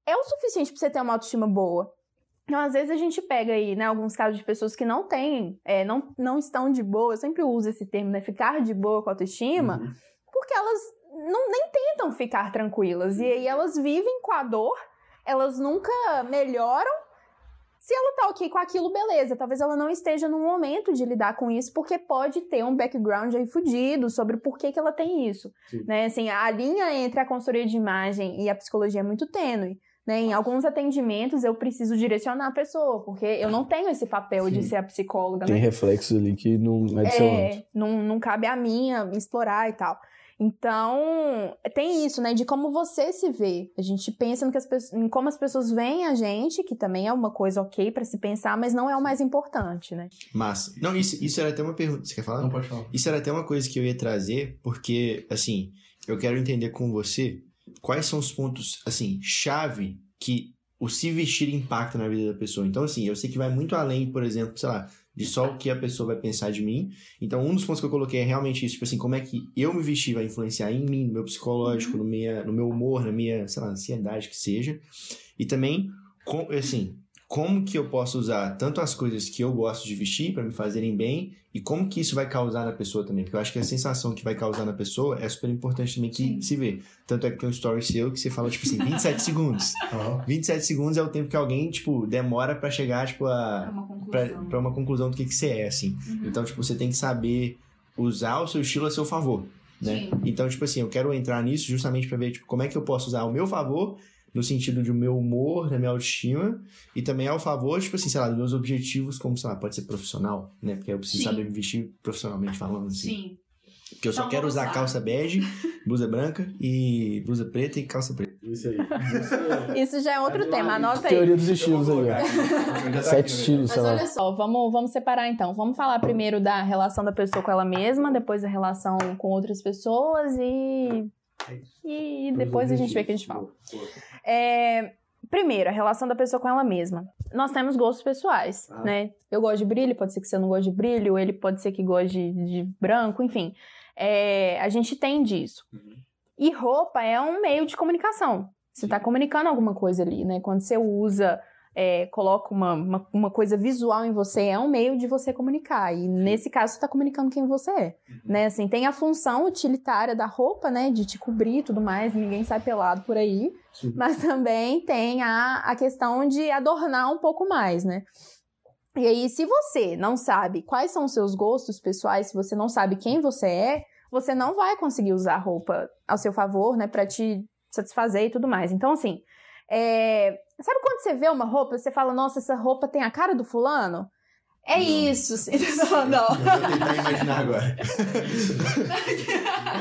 é o suficiente pra você ter uma autoestima boa. Então, às vezes a gente pega aí, né, alguns casos de pessoas que não têm, é, não, não estão de boa, eu sempre uso esse termo, né, ficar de boa com a autoestima, Uhum. porque elas não, nem tentam ficar tranquilas, e aí elas vivem com a dor, elas nunca melhoram, se ela tá ok com aquilo, beleza. Talvez ela não esteja no momento de lidar com isso, porque pode ter um background aí fudido sobre por que, que ela tem isso. Sim. Né? Assim, a linha entre a consultoria de imagem e a psicologia é muito tênue. Né? Em alguns atendimentos eu preciso direcionar a pessoa, porque eu não tenho esse papel de Sim. ser a psicóloga, Tem né? reflexos ali que não é. É, não, não cabe a mim explorar e tal. Então, tem isso, né? De como você se vê. A gente pensa no que as pessoas, em como as pessoas veem a gente, que também é uma coisa ok pra se pensar, mas não é o mais importante, né? Massa. Não, isso, isso era até uma pergunta. Você quer falar? Não pode falar. Isso era até uma coisa que eu ia trazer, porque, assim, eu quero entender com você quais são os pontos, assim, chave que o se vestir impacta na vida da pessoa. Então, assim, eu sei que vai muito além, por exemplo, sei lá, de só o que a pessoa vai pensar de mim. Então, um dos pontos que eu coloquei é realmente isso, tipo assim, como é que eu me vestir vai influenciar em mim, no meu psicológico, no, minha, no meu humor, na minha, sei lá, ansiedade que seja. E também, com, assim, como que eu posso usar tanto as coisas que eu gosto de vestir para me fazerem bem e como que isso vai causar na pessoa também. Porque eu acho que a sensação que vai causar na pessoa é super importante também que se vê. Tanto é que tem um story seu que você fala, tipo assim, 27 segundos. 27 segundos é o tempo que alguém, tipo, demora pra chegar, tipo, a... Pra, pra uma conclusão do que, que você é, assim. Então, tipo, você tem que saber usar o seu estilo a seu favor, né? Então, tipo assim, eu quero entrar nisso justamente pra ver, tipo, como é que eu posso usar ao meu favor no sentido de meu humor, da minha autoestima, e também ao favor, tipo assim, sei lá, dos meus objetivos, como, sei lá, pode ser profissional, né? Porque eu preciso Sim. saber me vestir profissionalmente falando, assim. Sim. Porque eu só Então quero usar lá. calça bege, blusa branca e blusa preta e calça preta. Isso aí. Isso já é outro É tema, anota aí. Teoria dos estilos aí, ó. tá Sete estilos, sei Mas olha só, vamos, vamos separar então. Vamos falar primeiro da relação da pessoa com ela mesma, depois da relação com outras pessoas e. E depois a gente vê o que a gente fala. É, primeiro, a relação da pessoa com ela mesma. Nós temos gostos pessoais, Ah. né? Eu gosto de brilho, pode ser que você não goste de brilho, ele pode ser que goste de, de branco, enfim. É, a gente tem disso. E roupa é um meio de comunicação. Você está comunicando alguma coisa ali, né? Quando você usa, é, coloca uma, uma, uma coisa visual em você, é um meio de você comunicar. E nesse caso, você está comunicando quem você é. Né? Assim, tem a função utilitária da roupa, né? De te cobrir e tudo mais, ninguém sai pelado por aí. Mas também tem a, a questão de adornar um pouco mais, né? E aí, se você não sabe quais são os seus gostos pessoais, se você não sabe quem você é, você não vai conseguir usar roupa ao seu favor, né, Pra te satisfazer e tudo mais. Então, assim, é, sabe quando você vê uma roupa, você fala, nossa, essa roupa tem a cara do fulano? É Não. isso. assim. Não, não. Eu vou tentar imaginar agora.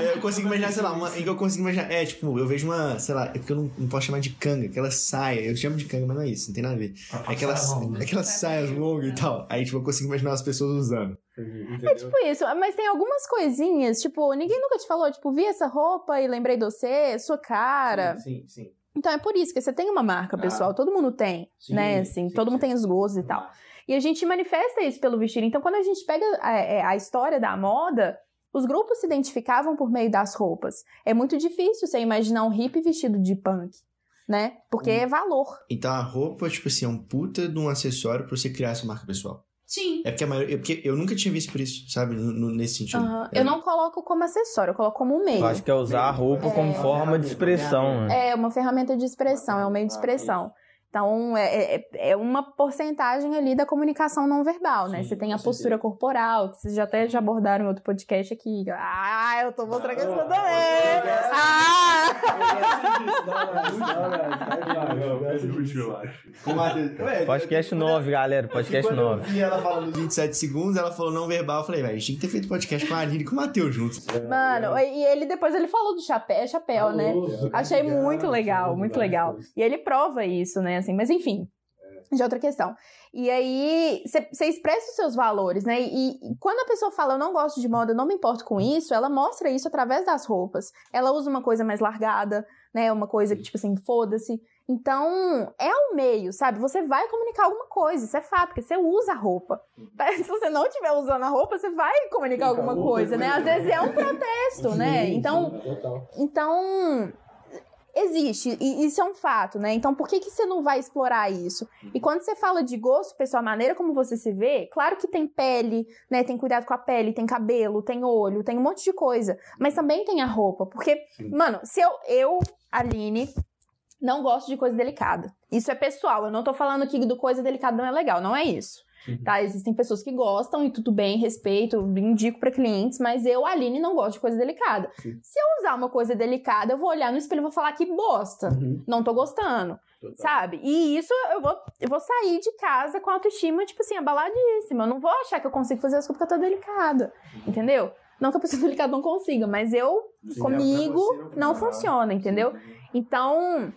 É, eu consigo imaginar, sei lá, uma, é que eu consigo imaginar. É, tipo, eu vejo uma, sei lá, é porque eu não, não posso chamar de canga, aquela saia. Eu chamo de canga, mas não é isso, não tem nada a ver. Aquelas, aquelas saias longas e tal. Aí, tipo, eu consigo imaginar as pessoas usando. É tipo isso, mas tem algumas coisinhas, tipo, ninguém nunca te falou, tipo, vi essa roupa e lembrei de você, sua cara. Sim, sim. Então é por isso que você tem uma marca, Ah. pessoal, todo mundo tem, Sim, né, assim, sim, todo mundo sim. tem os gostos e tal. E a gente manifesta isso pelo vestir. Então, quando a gente pega é, é, a história da moda, os grupos se identificavam por meio das roupas. É muito difícil você imaginar um hippie vestido de punk, né? Porque Hum. é valor. Então a roupa, tipo assim, é um puta de um acessório pra você criar sua marca pessoal. Sim. É porque a maioria. É porque eu nunca tinha visto por isso, sabe? No- no- nesse sentido. Aham. Eu não coloco como acessório, eu coloco como um meio. Eu acho que é usar a roupa como forma de expressão. né? É uma ferramenta de expressão, é um meio de expressão. Então, é, é, é uma porcentagem ali da comunicação não verbal, né? Sim, você tem a postura corporal, que vocês já até já abordaram em outro podcast aqui. Ah, eu tô mostrando essa também! Ah! Podcast 9, galera. Podcast Quando eu 9. vi ela falando 27 segundos, ela falou não verbal. Eu falei, velho, a gente tinha que ter feito podcast com a Aline e com o Matheus juntos. Mano, e ele depois ele falou do chapéu, é chapéu, né? Achei muito legal, muito legal. E ele prova isso, né? Assim, mas enfim, é outra questão. E aí, você expressa os seus valores, né? E, e quando a pessoa fala, eu não gosto de moda, eu não me importo com isso, ela mostra isso através das roupas. Ela usa uma coisa mais largada, né? Uma coisa que, tipo assim, foda-se. Então, é o meio, sabe? Você vai comunicar alguma coisa, isso é fato, porque você usa a roupa. Se você não estiver usando a roupa, você vai comunicar alguma coisa, né? Às vezes é um protesto, né? Então, então, existe, e isso é um fato, né? Então, por que, que você não vai explorar isso? E quando você fala de gosto, pessoal, a maneira como você se vê, claro que tem pele, né? Tem cuidado com a pele, tem cabelo, tem olho, tem um monte de coisa. Mas também tem a roupa, porque, mano, se eu, eu, Aline, não gosto de coisa delicada. Isso é pessoal, eu não tô falando que do coisa delicada não é legal, não é isso. Tá? Existem pessoas que gostam e tudo bem, respeito, indico pra clientes, mas eu, Aline, não gosto de coisa delicada. Sim. Se eu usar uma coisa delicada, eu vou olhar no espelho e vou falar que bosta. Uhum. Não tô gostando. Sabe? E isso eu vou, eu vou sair de casa com a autoestima, tipo assim, abaladíssima. Eu não vou achar que eu consigo fazer as coisas porque eu tô delicada. Entendeu? Não que a pessoa delicada não consiga, mas eu, Sim, comigo, pra você não funcionar. funciona, entendeu? Então,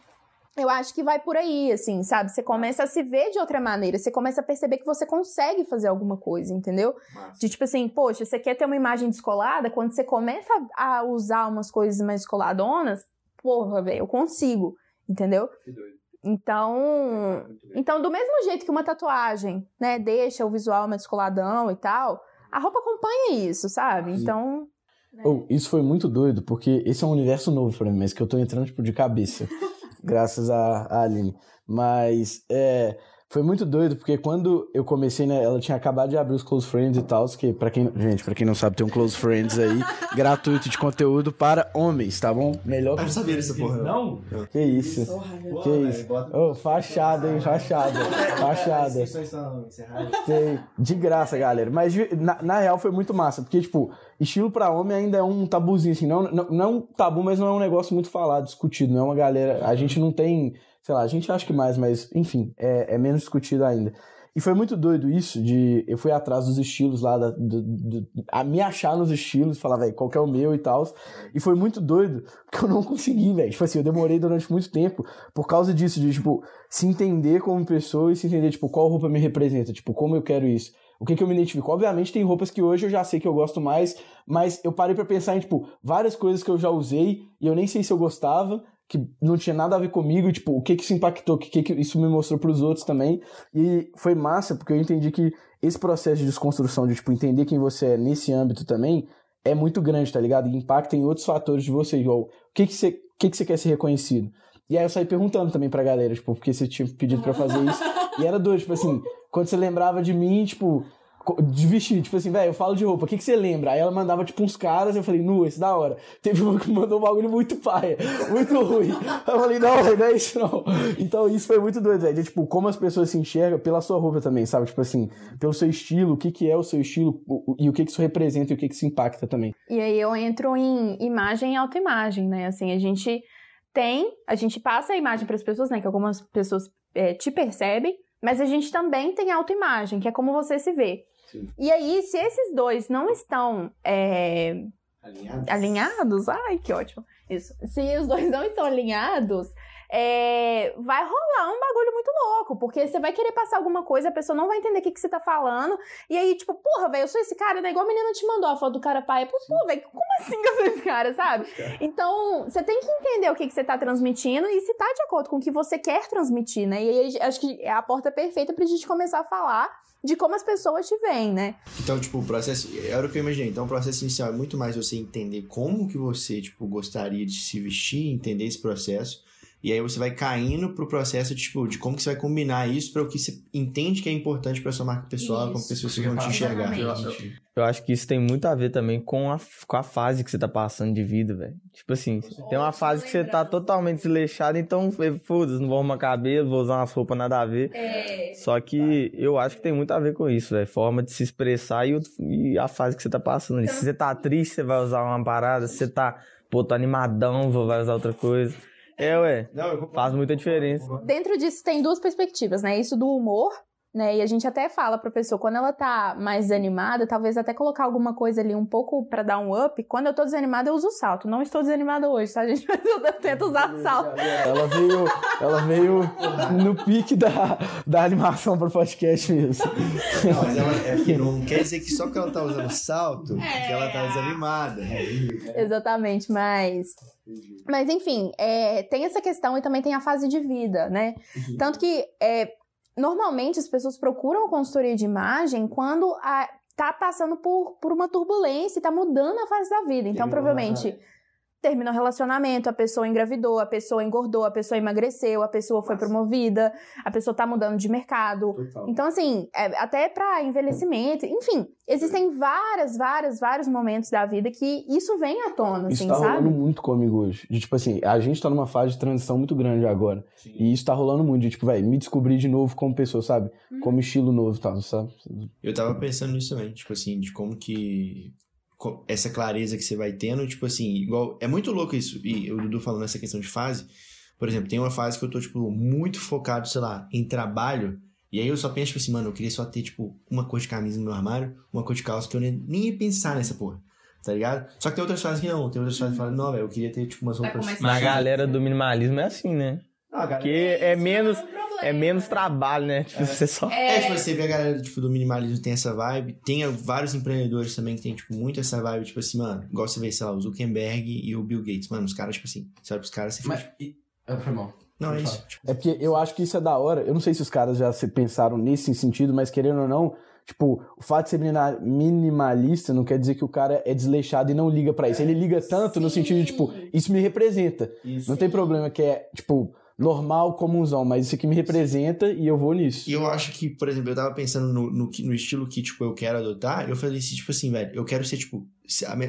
eu acho que vai por aí, assim, sabe? Você começa a se ver de outra maneira, você começa a perceber que você consegue fazer alguma coisa, entendeu? Massa. De tipo assim, poxa, você quer ter uma imagem descolada? Quando você começa a usar umas coisas mais descoladonas, porra, velho, eu consigo, entendeu? Que doido. Então, então, do mesmo jeito que uma tatuagem, né, deixa o visual mais descoladão e tal, a roupa acompanha isso, sabe? Sim. Então, Oh, isso foi muito doido, porque esse é um universo novo pra mim, mas que eu tô entrando, tipo, de cabeça. graças a, a Aline. Mas, é... Foi muito doido, porque quando eu comecei, né, ela tinha acabado de abrir os Close Friends e tal, que para quem, gente, pra quem não sabe, tem um Close Friends aí, gratuito de conteúdo para homens, tá bom? Melhor Eu não sabia porra. Não? Que isso? Que isso? Ô, fachada, hein? Fachada. Fachada. De graça, galera. Mas na, na real foi muito massa. Porque, tipo, estilo pra homem ainda é um tabuzinho, assim. Não, não, não é um tabu, mas não é um negócio muito falado, discutido. Não é uma galera. A gente não tem. Sei lá, a gente acha que mais, mas, enfim, é, é menos discutido ainda. E foi muito doido isso de. Eu fui atrás dos estilos lá, da, do, do- a me achar nos estilos, falar, velho, qual que é o meu e tal. E foi muito doido, porque eu não consegui, velho. Tipo assim, eu demorei durante muito tempo por causa disso, de, tipo, se entender como pessoa e se entender, tipo, qual roupa me representa, tipo, como eu quero isso. O que que eu me identifico? Obviamente tem roupas que hoje eu já sei que eu gosto mais, mas eu parei pra pensar em, tipo, várias coisas que eu já usei e eu nem sei se eu gostava, que não tinha nada a ver comigo, tipo, o que que isso impactou, o que que isso me mostrou pros outros também. E foi massa, porque eu entendi que esse processo de desconstrução, de, tipo, entender quem você é nesse âmbito também, é muito grande, tá ligado? E impacta em outros fatores de você, igual, o que que você, o que que você quer ser reconhecido? E aí eu saí perguntando também pra galera, tipo, porque você tinha pedido pra fazer isso. E era doido, tipo assim, quando você lembrava de mim, tipo, de vestir, tipo assim, velho, eu falo de roupa, o que, que você lembra? Aí ela mandava, tipo, uns caras, eu falei, nu, esse da hora. Teve uma que mandou um bagulho muito paia, muito ruim. Eu falei, não, não é isso não. Então isso foi muito doido, velho. Tipo, como as pessoas se enxergam pela sua roupa também, sabe? Tipo assim, pelo seu estilo, o que, que é o seu estilo e o que, que isso representa e o que, que isso impacta também. E aí eu entro em imagem e autoimagem, né? Assim, a gente tem, a gente passa a imagem para as pessoas, né? Que algumas pessoas é, te percebem, mas a gente também tem autoimagem, que é como você se vê. Sim. E aí, se esses dois não estão é, alinhados, ai, que ótimo. Isso. Se os dois não estão alinhados, é, vai rolar um bagulho muito louco, porque você vai querer passar alguma coisa, a pessoa não vai entender o que, que você tá falando, e aí, tipo, porra, velho, eu sou esse cara, né? Igual a menina te mandou a foto do cara pai. Pô, velho, como assim que eu sou esse cara, sabe? Então, você tem que entender o que, que você tá transmitindo e se tá de acordo com o que você quer transmitir, né? E aí, acho que é a porta perfeita pra gente começar a falar de como as pessoas te veem, né? Então, tipo, o processo. Era o que eu imaginei. Então, o processo inicial é muito mais você entender como que você, tipo, gostaria de se vestir, entender esse processo. E aí você vai caindo pro processo, tipo, de como que você vai combinar isso para o que você entende que é importante pra sua marca pessoal, como que as pessoas vão te enxergar. Eu acho que isso tem muito a ver também com a, com a fase que você tá passando de vida, velho. Tipo assim, tem uma fase que você tá totalmente desleixado, então, foda-se, não vou arrumar cabelo, vou usar umas roupas nada a ver. Só que eu acho que tem muito a ver com isso, velho. Forma de se expressar e, o- e a fase que você tá passando. ali. Se você tá triste, você vai usar uma parada. Se você tá, pô, tô animadão, vou- vai usar outra coisa. É, ué. Não. Faz muita diferença. Dentro disso tem duas perspectivas, né? Isso do humor, né? E a gente até fala pra pessoa, quando ela tá mais desanimada, talvez até colocar alguma coisa ali um pouco pra dar um up. Quando eu tô desanimada, eu uso salto. Não estou desanimada hoje, tá, gente? Mas eu tento usar salto. Ela veio, ela veio no pique da, da animação pro podcast mesmo. Não, mas ela, é que não quer dizer que só porque ela tá usando salto, que ela tá desanimada. Exatamente, mas. Mas enfim, é, tem essa questão e também tem a fase de vida, né? Tanto que é, normalmente as pessoas procuram consultoria de imagem quando a, tá passando por, por uma turbulência e tá mudando a fase da vida. Então, provavelmente. Terminou o relacionamento, a pessoa engravidou, a pessoa engordou, a pessoa emagreceu, a pessoa foi promovida, a pessoa tá mudando de mercado. Então, assim, é, até pra envelhecimento, enfim, existem várias, várias, vários momentos da vida que isso vem à tona, Isso assim, tá sabe? rolando muito comigo hoje. De, tipo assim, a gente tá numa fase de transição muito grande agora. E isso tá rolando muito, de tipo, velho, me descobrir de novo como pessoa, sabe? Uhum. Como estilo novo e tal, sabe? Eu tava pensando nisso também, tipo assim, de como que. Essa clareza que você vai tendo, tipo assim, igual. É muito louco isso, e o Dudu falando essa questão de fase, Por exemplo, tem uma fase que eu tô, tipo, muito focado, sei lá, em trabalho. E aí eu só penso, tipo assim, mano, eu queria só ter, tipo, uma cor de camisa no meu armário, uma cor de calça, que eu nem, nem ia pensar nessa porra. Tá ligado? Só que tem outras fases que não. Tem outras fases que falam, não, velho, eu queria ter, tipo, umas roupas. Mas a galera do minimalismo é assim, né? Ah, cara, Porque é menos, é menos trabalho, né? Tipo, você só. É, tipo, você vê a galera tipo, do minimalismo tem essa vibe. Tem vários empreendedores também que tem, tipo, muito essa vibe, tipo assim, mano, igual você vê, sei lá, o Zuckerberg e o Bill Gates. Mano, os caras, tipo assim, você olha pros caras e fica, Mas. e- ah, foi mal. Não, é isso. falar. É porque eu acho que isso é da hora. Eu não sei se os caras já se pensaram nesse sentido, mas querendo ou não, tipo, o fato de ser minimalista não quer dizer que o cara é desleixado e não liga pra isso. Ele liga tanto no sentido de, tipo, isso me representa. Não tem problema que é, tipo, normal, comunzão, mas isso aqui me representa e eu vou nisso. E eu acho que, por exemplo, eu tava pensando no, no, no estilo que, tipo, eu quero adotar. Eu falei assim, tipo assim, velho, eu quero ser, tipo,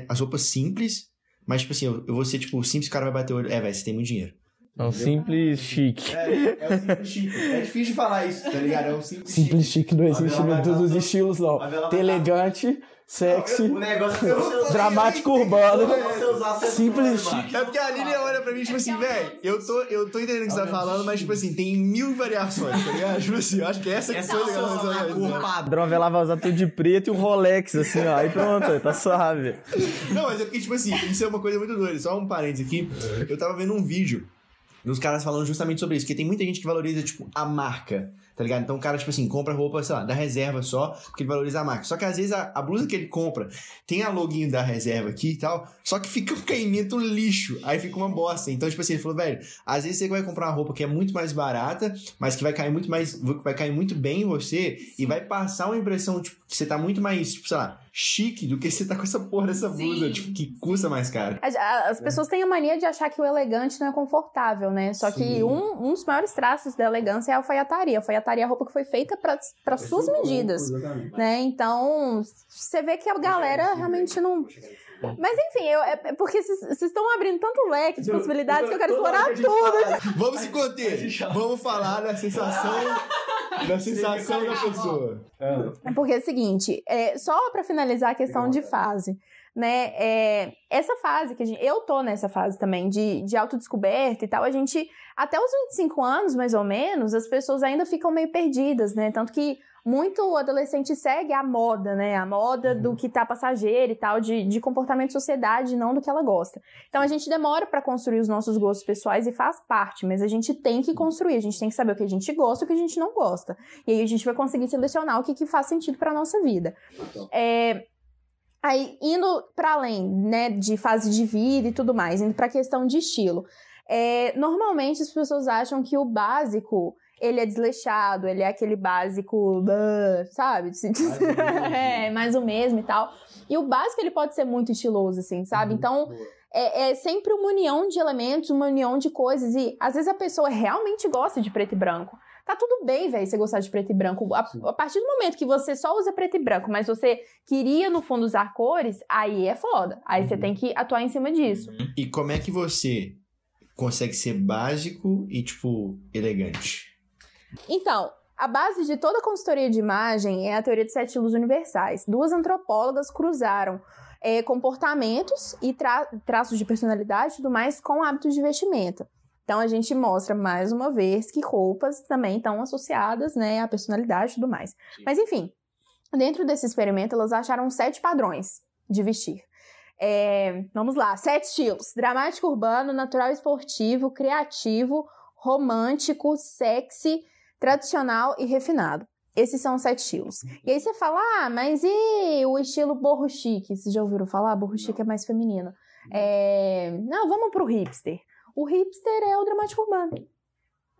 as roupas simples, mas, tipo assim, eu, eu vou ser, tipo, simples, o cara vai bater o olho. É, velho, você tem muito dinheiro. É um simples chique. É, é o simples chique. É difícil de falar isso, tá ligado? É um simples, Simples chique não existe em todos os estilos, não. Abela vai Tem dar- elegante, sexy, negócio é você dramático urbano, simples chique. É porque a Lilian olha pra mim, tipo assim, velho, eu tô, eu tô entendendo o que você tá falando, mas, tipo assim, tem mil variações, tá ligado? Tipo assim, eu acho que essa, Essa é que a ela sua vai cor Padrão, vai lá, vai usar tudo de preto e um Rolex, assim, ó. Aí pronto, tá suave. Não, mas é porque, tipo assim, isso é uma coisa muito doida. Só um parênteses aqui. Eu tava vendo um vídeo dos caras falando justamente sobre isso. Porque tem muita gente que valoriza, tipo, a marca. Tá ligado? Então o cara, tipo assim, compra roupa, sei lá, da reserva só, porque ele valoriza a marca. Só que às vezes a, a blusa que ele compra tem a login da reserva aqui e tal, só que fica um caimento lixo. Aí fica uma bosta. Então, tipo assim, ele falou, velho, às vezes você vai comprar uma roupa que é muito mais barata, mas que vai cair muito mais. vai cair muito bem em você e vai passar uma impressão, tipo, que você tá muito mais, tipo, sei lá, chique do que você tá com essa porra dessa blusa, Sim. tipo, que custa mais caro. As, as pessoas têm a mania de achar que o elegante não é confortável, né? Só que Sim. um, um dos maiores traços da elegância é a alfaiataria. A alfaiataria é a roupa que foi feita para suas medidas, né? Então, você vê que a galera realmente não... Mas enfim, eu, é é porque vocês estão abrindo tanto leque de possibilidades que eu quero explorar tudo. Vamos se conter. Vamos falar da sensação. Da sensação da pessoa. Porque é o seguinte, é, só pra finalizar a questão de fase, né? é, essa fase que a gente, eu tô nessa fase também de, de autodescoberta e tal, a gente, até os 25 anos, mais ou menos, as pessoas ainda ficam meio perdidas, né? Tanto que muito adolescente segue a moda, né? A moda do que tá passageiro e tal, de, de comportamento de sociedade, não do que ela gosta. Então a gente demora pra construir os nossos gostos pessoais e faz parte, mas a gente tem que construir, a gente tem que saber o que a gente gosta e o que a gente não gosta. E aí a gente vai conseguir selecionar o que, que faz sentido pra nossa vida. É, aí, indo para além, né, de fase de vida e tudo mais, indo pra questão de estilo. É, normalmente as pessoas acham que o básico ele é desleixado, ele é aquele básico, sabe? é, mais o mesmo e tal. E o básico ele pode ser muito estiloso, assim, sabe? Então, é, é sempre uma união de elementos, uma união de coisas. E às vezes a pessoa realmente gosta de preto e branco. Tá tudo bem, velho, você gostar de preto e branco. A, a partir do momento que você só usa preto e branco, mas você queria, no fundo, usar cores, aí é foda. Aí você tem que atuar em cima disso. E como é que você consegue ser básico e, tipo, elegante? Então, a base de toda consultoria de imagem é a teoria de sete estilos universais. Duas antropólogas cruzaram é, comportamentos e tra traços de personalidade e tudo mais com hábitos de vestimenta. Então a gente mostra mais uma vez que roupas também estão associadas né, à personalidade e tudo mais. Mas enfim, dentro desse experimento elas acharam sete padrões de vestir. É, vamos lá, sete estilos: dramático urbano, natural esportivo, criativo, romântico, sexy, tradicional e refinado. Esses são os sete estilos. E aí você fala, ah, mas e o estilo borro chique? Vocês já ouviram falar? Borro chique é mais feminino. É... Não, vamos pro hipster. O hipster é o dramático urbano.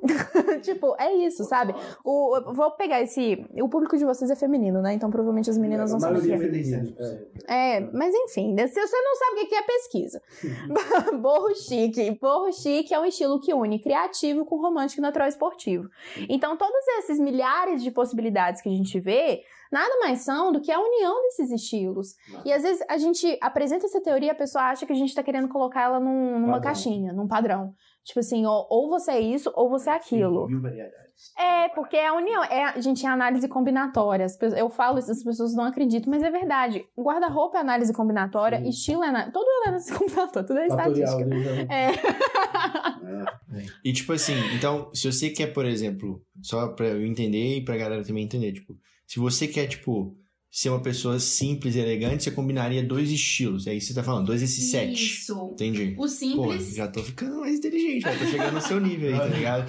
tipo, é isso, sabe? O, vou pegar esse. O público de vocês é feminino, né? Então provavelmente as meninas não sabem o que é. É, mas enfim, né? se você não sabe o que é pesquisa. Borro chique. Borro chique é um estilo que une criativo com romântico, natural e esportivo. Então, todos esses milhares de possibilidades que a gente vê, nada mais são do que a união desses estilos. E às vezes a gente apresenta essa teoria e a pessoa acha que a gente tá querendo colocar ela num- numa Padrão. caixinha, num padrão. Tipo assim, ou, ou você é isso, ou você é aquilo. Mil variedades. É, porque é a união. É, a gente, é análise combinatória. Eu falo isso, as pessoas não acreditam, mas é verdade. Guarda-roupa é análise combinatória, Sim. estilo é análise. Tudo é análise combinatória, tudo é Fatorial, estatística. né? É. E tipo assim, então, se você quer, por exemplo, só pra eu entender e pra galera também entender, tipo, se você quer, tipo, ser uma pessoa simples e elegante, você combinaria dois estilos. É isso que você tá falando, dois desses sete. Isso. Entendi. O Pô, simples. já tô ficando mais inteligente, já tô chegando no seu nível aí, tá ligado?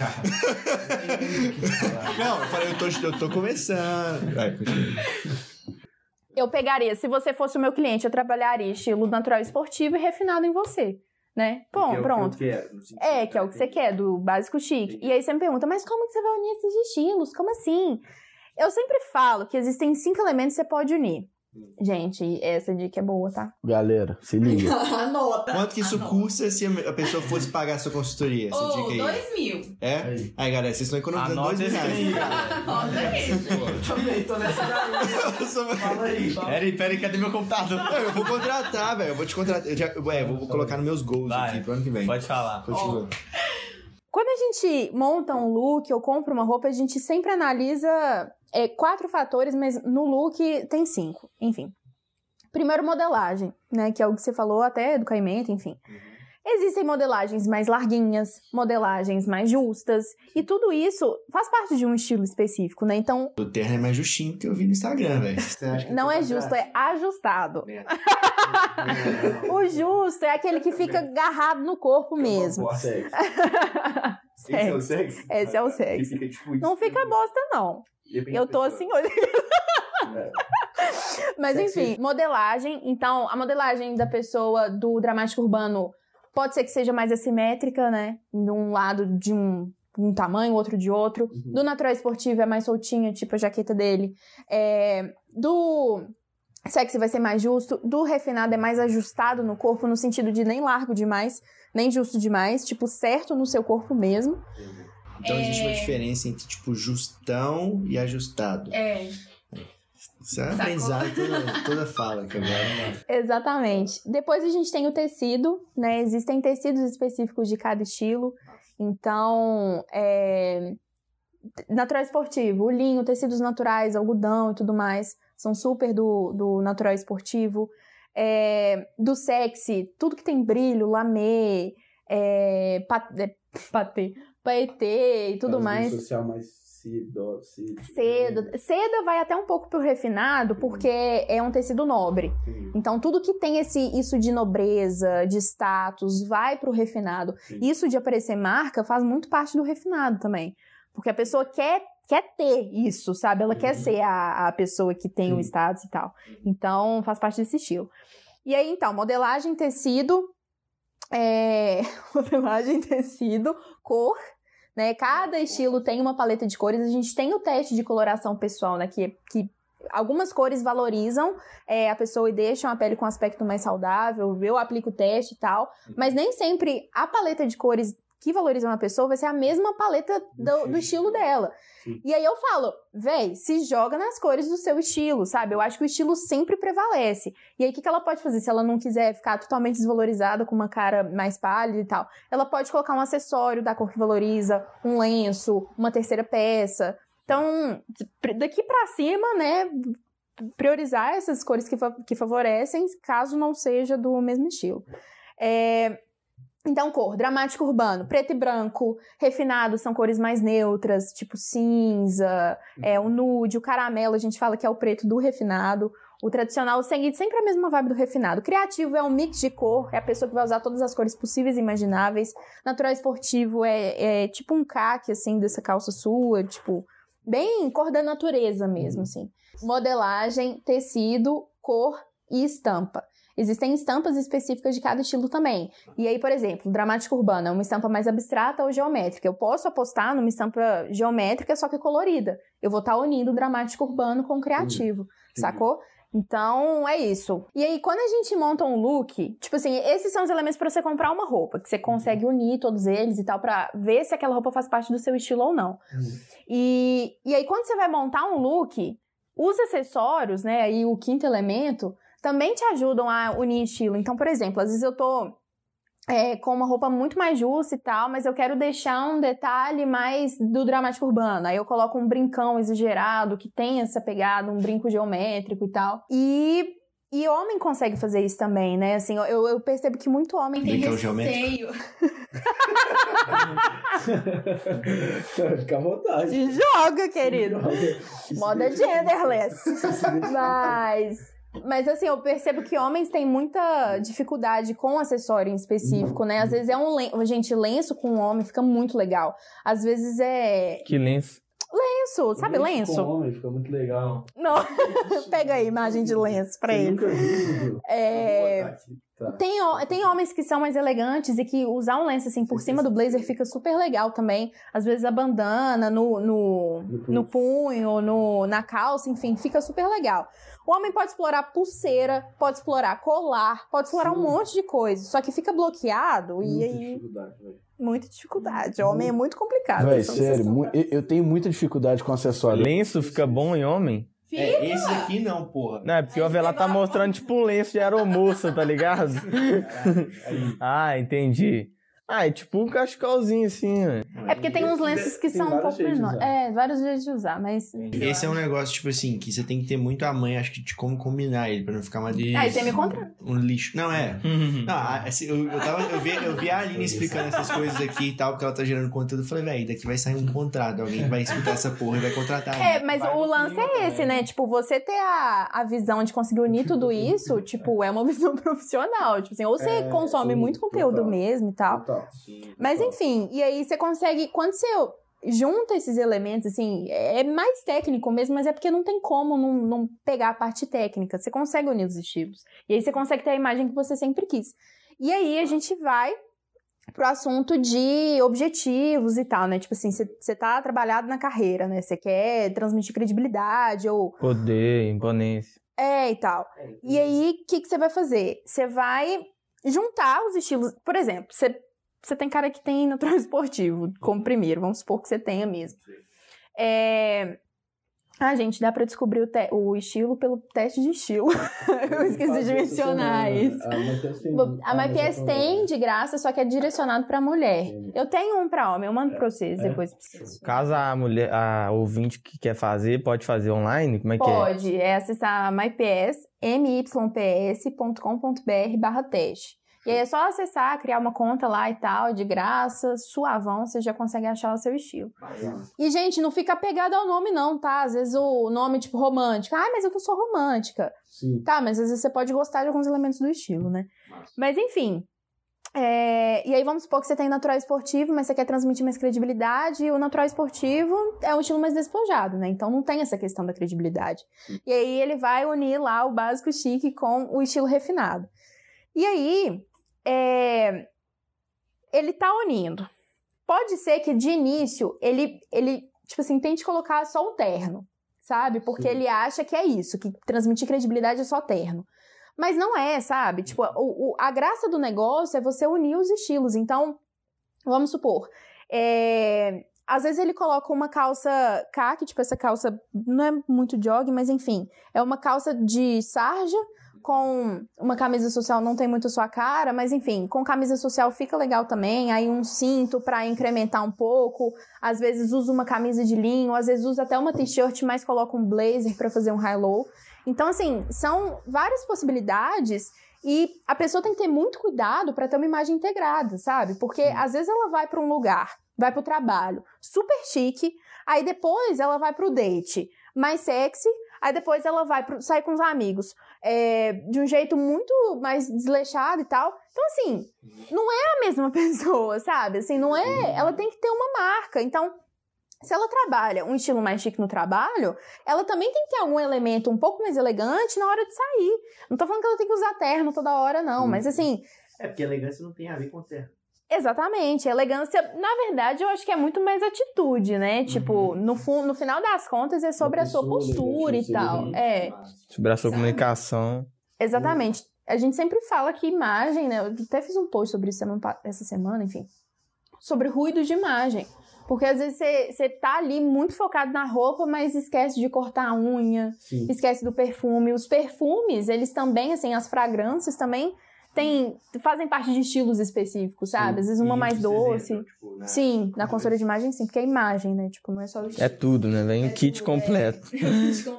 Não, eu falei, eu tô, eu tô começando. Vai, continua. Eu pegaria, se você fosse o meu cliente, eu trabalharia estilo natural esportivo e refinado em você. Né? Bom, pronto. É, que é o que você quer, do básico chique. E aí você me pergunta, mas como que você vai unir esses estilos? Como assim? Eu sempre falo que existem cinco elementos que você pode unir. Gente, essa dica é boa, tá? Galera, se liga. Anota. Quanto que isso Anota. custa se a pessoa fosse pagar a sua consultoria? Essa Ô, dica aí. dois mil. É? Aí. Aí, galera, vocês estão economizando Anota dois mil reais. aí. Anota aí. Também tô nessa Eu sou- Fala aí. Peraí, peraí, cadê meu computador? Eu vou contratar, velho. Eu vou te contratar. Eu já, é, vou colocar nos meus gols Vai. aqui pro ano que vem. Pode falar. Continua. Quando a gente monta um look ou compra uma roupa, a gente sempre analisa é, quatro fatores, mas no look tem cinco. Enfim. Primeiro, modelagem, né? Que é o que você falou, até do caimento, enfim. Existem modelagens mais larguinhas, modelagens mais justas, e tudo isso faz parte de um estilo específico, né? Então, O terno é mais justinho que eu vi no Instagram, velho. Não eu é justo, é ajustado. Merda. O justo é aquele que fica agarrado no corpo mesmo. Sexo. Esse é o sexo? Esse é o sexo. Fica, tipo, Não fica bosta, não. Eu tô assim hoje. Mas enfim, modelagem. Então, a modelagem da pessoa do dramático urbano pode ser que seja mais assimétrica, né? De um lado de um, um tamanho, outro de outro. Uhum. Do natural esportivo é mais soltinha, tipo a jaqueta dele. É, do sexy vai ser mais justo. Do refinado é mais ajustado no corpo, no sentido de nem largo demais, nem justo demais. Tipo, certo no seu corpo mesmo. Então existe uma É. diferença entre, tipo, justão e ajustado. É. Isso é um aprendizado toda, toda fala que agora. né? Exatamente. Depois a gente tem o tecido, né? Existem tecidos específicos de cada estilo. Então, é... natural esportivo, o linho, tecidos naturais, algodão e tudo mais, são super do, do natural esportivo. É... Do sexy, tudo que tem brilho, lamê, é... pat... é, patê, paetê e tudo mais. social mais cedo, cedo. Seda vai até um pouco pro refinado, porque é um tecido nobre. Então, tudo que tem esse, isso de nobreza, de status, vai pro refinado. Isso de aparecer marca faz muito parte do refinado também. Porque a pessoa quer, quer ter isso, sabe? Ela quer Uhum. ser a, a pessoa que tem o status e tal. Então, faz parte desse estilo. E aí, então, modelagem, tecido, é... modelagem, tecido, cor, né? Cada estilo tem uma paleta de cores. A gente tem o teste de coloração pessoal, né? Que, que algumas cores valorizam é, a pessoa e deixam a pele com um aspecto mais saudável. Eu aplico o teste e tal. Mas nem sempre a paleta de cores que valorizam a pessoa vai ser a mesma paleta do, do estilo dela. Sim. E aí eu falo, véi, se joga nas cores do seu estilo, sabe? Eu acho que o estilo sempre prevalece. E aí o que, que ela pode fazer se ela não quiser ficar totalmente desvalorizada com uma cara mais pálida e tal? Ela pode colocar um acessório da cor que valoriza, um lenço, uma terceira peça. Então, daqui pra cima, né, priorizar essas cores que, fa- que favorecem, caso não seja do mesmo estilo. É, Então, cor, dramático urbano, preto e branco, refinado são cores mais neutras, tipo cinza, é, o nude, o caramelo, a gente fala que é o preto do refinado. O tradicional, o sangue, sempre a mesma vibe do refinado. Criativo é um mix de cor, é a pessoa que vai usar todas as cores possíveis e imagináveis. Natural esportivo é, é tipo um caque, assim, dessa calça sua, tipo, bem cor da natureza mesmo, assim. Modelagem, tecido, cor e estampa. Existem estampas específicas de cada estilo também. E aí, por exemplo, dramático urbano é uma estampa mais abstrata ou geométrica. Eu posso apostar numa estampa geométrica, só que colorida. Eu vou estar unindo o dramático urbano com o criativo, sacou? Então, é isso. E aí, quando a gente monta um look, tipo assim, esses são os elementos para você comprar uma roupa, que você consegue unir todos eles e tal, pra ver se aquela roupa faz parte do seu estilo ou não. E, e aí, quando você vai montar um look, os acessórios, né, e o quinto elemento, também te ajudam a unir estilo. Então, por exemplo, às vezes eu tô é, com uma roupa muito mais justa e tal, mas eu quero deixar um detalhe mais do dramático urbano. Aí eu coloco um brincão exagerado, que tem essa pegada, um brinco geométrico e tal. E e homem consegue fazer isso também, né? Assim, eu, eu percebo que muito homem tem receio. Fica à vontade. Se joga, querido. Moda genderless. Mas... Mas assim, eu percebo que homens têm muita dificuldade com acessório em específico, né? Às vezes é um lenço. Gente, lenço com homem fica muito legal. Às vezes é. Que lenço. Lenço, sabe lenço? Com homem, fica muito legal. Não. Pega aí a imagem de lenço pra Você ele. nunca viu? É. Tá. Tem, tem homens que são mais elegantes e que usar um lenço assim por cima do blazer fica super legal também. Às vezes a bandana no, no, No no punho, no, na calça, enfim, fica super legal. O homem pode explorar pulseira, pode explorar colar, pode explorar um Sim. monte de coisa. Só que fica bloqueado e Muita aí dificuldade, velho. Muita dificuldade. O homem é muito complicado. Véi, sério, mu- eu, eu tenho muita dificuldade com acessório. Lenço fica bom em homem? É, esse aqui não, porra. Não, é porque o ela tá mostrando tipo um lenço de aeromoça, tá ligado? ah, entendi. Ah, é tipo um cachecolzinho assim, né? É porque tem uns lenços que Tem são um vários pouco de menores. usar. É, vários jeitos de usar, mas. Esse é um negócio, tipo assim, que você tem que ter muito a mãe, acho que, de como combinar ele, pra não ficar uma delícia. Aí você me contrata. Um lixo. Não, é. Não, a- assim, eu, eu, tava, eu, vi, eu vi a Aline explicando essas coisas aqui e tal, porque ela tá gerando conteúdo. Eu falei, velho, daqui vai sair um contrato. Alguém vai escutar essa porra e vai contratar. É, mas Vai o lance é esse, né? Tipo, você ter a, a visão de conseguir unir tudo isso, tipo, é uma visão profissional. Tipo assim, ou você É, consome muito conteúdo total. mesmo e tal. Total. Mas total. enfim, e aí você consegue. Quando você junta esses elementos, assim, é mais técnico mesmo, mas é porque não tem como não, não pegar a parte técnica. Você consegue unir os estilos. E aí você consegue ter a imagem que você sempre quis. E aí a gente vai pro assunto de objetivos e tal, né? Tipo assim, você, tá trabalhado na carreira, né? Você quer transmitir credibilidade ou Poder, imponência. é e tal. E aí, o que, que você vai fazer? Você vai juntar os estilos. Por exemplo, você, você tem cara que tem natural esportivo, como primeiro, vamos supor que você tenha mesmo. É... Ah, gente, dá pra descobrir o, te- o estilo pelo teste de estilo. Eu esqueci de mencionar isso. A MyPS tem. A MyPS tem de graça, só que é direcionado pra mulher. Eu tenho um pra homem, eu mando pra vocês É? depois. Caso a mulher, a ouvinte que quer fazer, pode fazer online? Como é que é? Pode, é acessar myps, myps.com.br barra teste. E aí é só acessar, criar uma conta lá e tal, de graça, suavão, você já consegue achar o seu estilo. E, gente, não fica apegado ao nome não, tá? Às vezes o nome, tipo, romântica. Ah, mas eu sou romântica. Sim. Tá, mas às vezes você pode gostar de alguns elementos do estilo, né? Mas enfim. é, E aí vamos supor que você tem natural esportivo, mas você quer transmitir mais credibilidade, e o natural esportivo é um estilo mais despojado, né? Então não tem essa questão da credibilidade. E aí ele vai unir lá o básico chique com o estilo refinado. E aí, é, ele tá unindo. Pode ser que de início ele, ele tipo assim, tente colocar só o terno, sabe? Porque Sim. ele acha que é isso, que transmitir credibilidade é só terno. Mas não é, sabe? Tipo, o, o- a graça do negócio é você unir os estilos. Então, vamos supor, é, às vezes ele coloca uma calça caque, tipo essa calça não é muito jog, mas enfim, é uma calça de sarja com uma camisa social não tem muito sua cara, mas enfim, com camisa social fica legal também. Aí um cinto pra incrementar um pouco. Às vezes usa uma camisa de linho, às vezes usa até uma t-shirt, mas coloca um blazer pra fazer um high-low. Então, assim, são várias possibilidades e a pessoa tem que ter muito cuidado pra ter uma imagem integrada, sabe? Porque às vezes ela vai pra um lugar, vai pro trabalho, super chique, aí depois ela vai pro date mais sexy, aí depois ela vai pro, sair com os amigos é, de um jeito muito mais desleixado e tal. Então, assim, não é a mesma pessoa, sabe? Assim, não é. Ela tem que ter uma marca. Então, se ela trabalha um estilo mais chique no trabalho, ela também tem que ter algum elemento um pouco mais elegante na hora de sair. Não tô falando que ela tem que usar terno toda hora, não, mas assim, É, porque elegância não tem a ver com terra. Exatamente, elegância, na verdade, eu acho que é muito mais atitude, né? Tipo, no, fu- no final das contas é sobre a sua postura e tal. É, Sobre a sua comunicação. exatamente. A gente sempre fala que imagem, né? Eu até fiz um post sobre isso essa semana, enfim. Sobre ruído de imagem. Porque às vezes você, você tá ali muito focado na roupa, mas esquece de cortar a unha, Sim. esquece do perfume. Os perfumes, eles também, assim, as fragrâncias também tem fazem parte de estilos específicos, sabe? Às vezes uma mais doce. entram, tipo, na- Sim, na consultoria de imagem sim, porque é imagem, né? Tipo, não é só o estilo. É tudo, né? Vem um kit completo.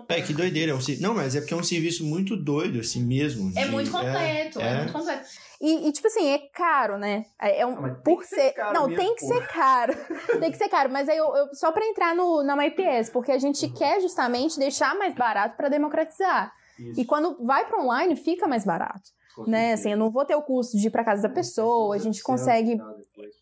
É, que doideira. É um, não, mas é porque é um serviço muito doido, assim mesmo. É de- muito completo, é, é. muito completo. E, e, tipo assim, é caro, né? É é um, mas tem por que ser ser. caro não, mesmo, tem que ser caro. tem que ser caro. Mas aí eu, eu- só pra entrar no, na MyPS, porque a gente Uhum. quer justamente deixar mais barato pra democratizar. E quando vai pra online, fica mais barato. Né? Assim, eu não vou ter o custo de ir pra casa da pessoa, a gente consegue.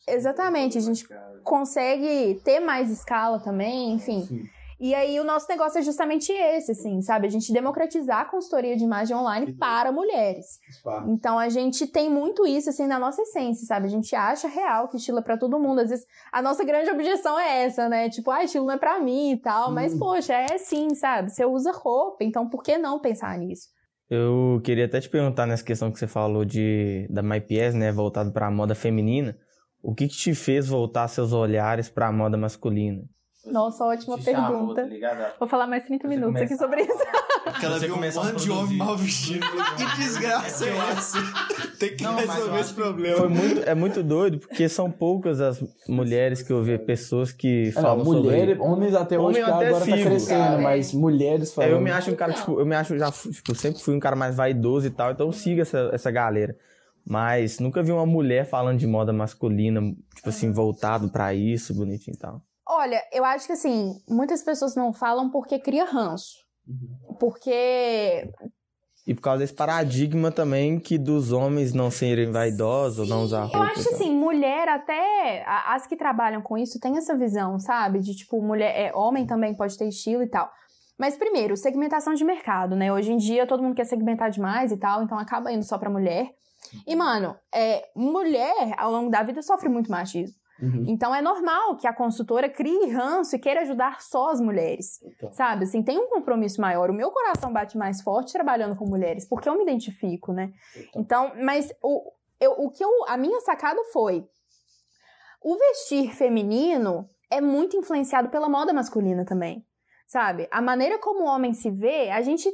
Exatamente, a gente consegue ter mais escala também, enfim. E aí o nosso negócio é justamente esse, assim, sabe? A gente democratizar a consultoria de imagem online para mulheres. Então a gente tem muito isso, assim, na nossa essência, sabe? A gente acha real que estilo é pra todo mundo. Às vezes a nossa grande objeção é essa, né? Tipo, ah, estilo não é pra mim e tal. Mas, poxa, é sim, sabe? Você usa roupa, então por que não pensar nisso? Eu queria até te perguntar nessa questão que você falou de da MyPS, né, voltado para a moda feminina. O que, que te fez voltar seus olhares para a moda masculina? Nossa, ótima pergunta. Vou falar mais 30 Você minutos aqui sobre isso. Porque ela viu um monte de homem mal vestido. que desgraça é essa? Tem que Não, resolver esse problema. Foi muito, é muito doido, porque são poucas as mulheres que eu vi, pessoas que É, não, falam mulher, sobre... homens até hoje Homem até agora tá sigo, crescendo, cara. mas mulheres É, falando. eu me acho um cara, tipo, eu me acho já, tipo, sempre fui um cara mais vaidoso e tal, então eu sigo essa, essa galera. Mas nunca vi uma mulher falando de moda masculina, tipo assim, voltado pra isso, bonitinho e tal. Olha, eu acho que assim, muitas pessoas não falam porque cria ranço. Porque E por causa desse paradigma também que dos homens não serem vaidosos ou não usar roupa. eu acho e que tal. assim, mulher até as que trabalham com isso têm essa visão, sabe? De tipo, mulher, é, homem também pode ter estilo e tal. Mas primeiro, segmentação de mercado, né? Hoje em dia todo mundo quer segmentar demais e tal, então acaba indo só pra mulher. E mano, é, mulher ao longo da vida sofre muito machismo. Uhum. Então é normal que a consultora crie ranço e queira ajudar só as mulheres. Então. Sabe? Assim, tem um compromisso maior. O meu coração bate mais forte trabalhando com mulheres, porque eu me identifico, né? Então, mas o, eu, o que eu. A minha sacada foi. O vestir feminino é muito influenciado pela moda masculina também. Sabe? A maneira como o homem se vê, a gente,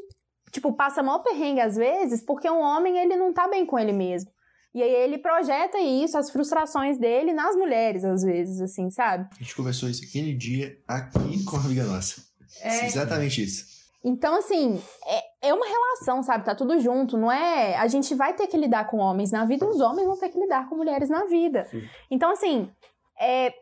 tipo, passa maior perrengue às vezes, porque um homem, ele não tá bem com ele mesmo. E aí ele projeta isso, as frustrações dele nas mulheres, às vezes, assim, sabe? A gente conversou isso aquele dia aqui com uma amiga nossa. Exatamente isso. Então, assim, é, é uma relação, sabe? Tá tudo junto, não é? A gente vai ter que lidar com homens na vida, os homens vão ter que lidar com mulheres na vida. Então, assim, é,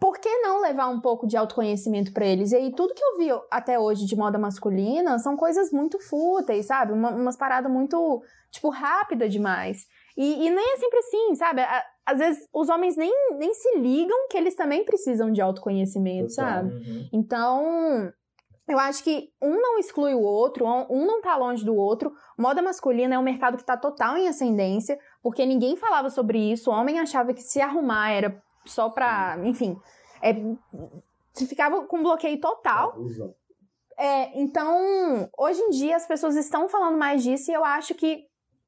por que não levar um pouco de autoconhecimento pra eles? E aí, tudo que eu vi até hoje de moda masculina são coisas muito fúteis, sabe? Uma- umas paradas muito, tipo, rápida demais. E, e nem é sempre assim, sabe? Às vezes os homens nem, nem se ligam que eles também precisam de autoconhecimento, Total. sabe? Então, eu acho que um não exclui o outro, um não tá longe do outro. Moda masculina é um mercado que tá total em ascendência, porque ninguém falava sobre isso. O homem achava que se arrumar era só pra, enfim, é, se ficava com bloqueio total. É, então, hoje em dia as pessoas estão falando mais disso e eu acho que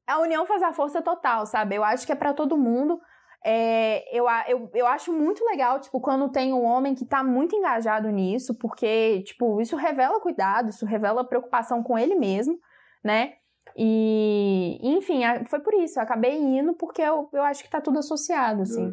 a união faz a força total, sabe? Eu acho que é pra todo mundo. É, eu, eu, eu acho muito legal, tipo, quando tem um homem que tá muito engajado nisso, porque, tipo, isso revela cuidado, isso revela preocupação com ele mesmo, né? E, enfim, foi por isso, eu acabei indo porque eu, eu acho que tá tudo associado, assim.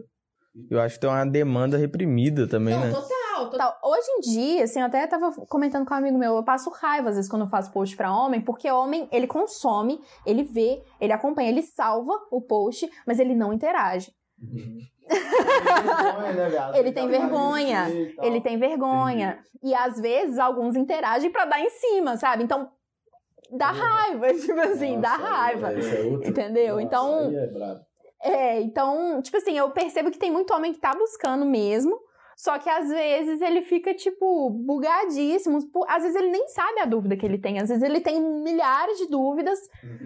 Eu acho que tem uma demanda reprimida também, né? total, total. Hoje em dia, assim, eu até tava comentando com um amigo meu, eu passo raiva às vezes quando eu faço post pra homem, porque homem, ele consome, ele vê, ele acompanha, ele salva o post, mas ele não interage. Ele tem vergonha. Ele tem vergonha. E às vezes alguns interagem pra dar em cima, sabe? Então dá raiva, tipo assim, dá raiva. Entendeu? Então- É, então, tipo assim, eu percebo que tem muito homem que tá buscando mesmo, só que às vezes ele fica, tipo, bugadíssimo. Por- Às vezes ele nem sabe a dúvida que ele tem. Às vezes ele tem milhares de dúvidas,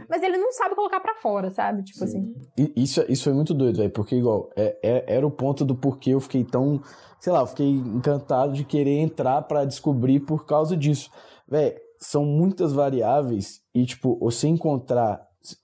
mas ele não sabe colocar pra fora, sabe? Tipo assim. E Isso, isso foi muito doido, velho, porque igual, é, é- era o ponto do porquê eu fiquei tão, sei lá, eu fiquei encantado de querer entrar pra descobrir por causa disso. Velho, são muitas variáveis e, tipo, você encontrar,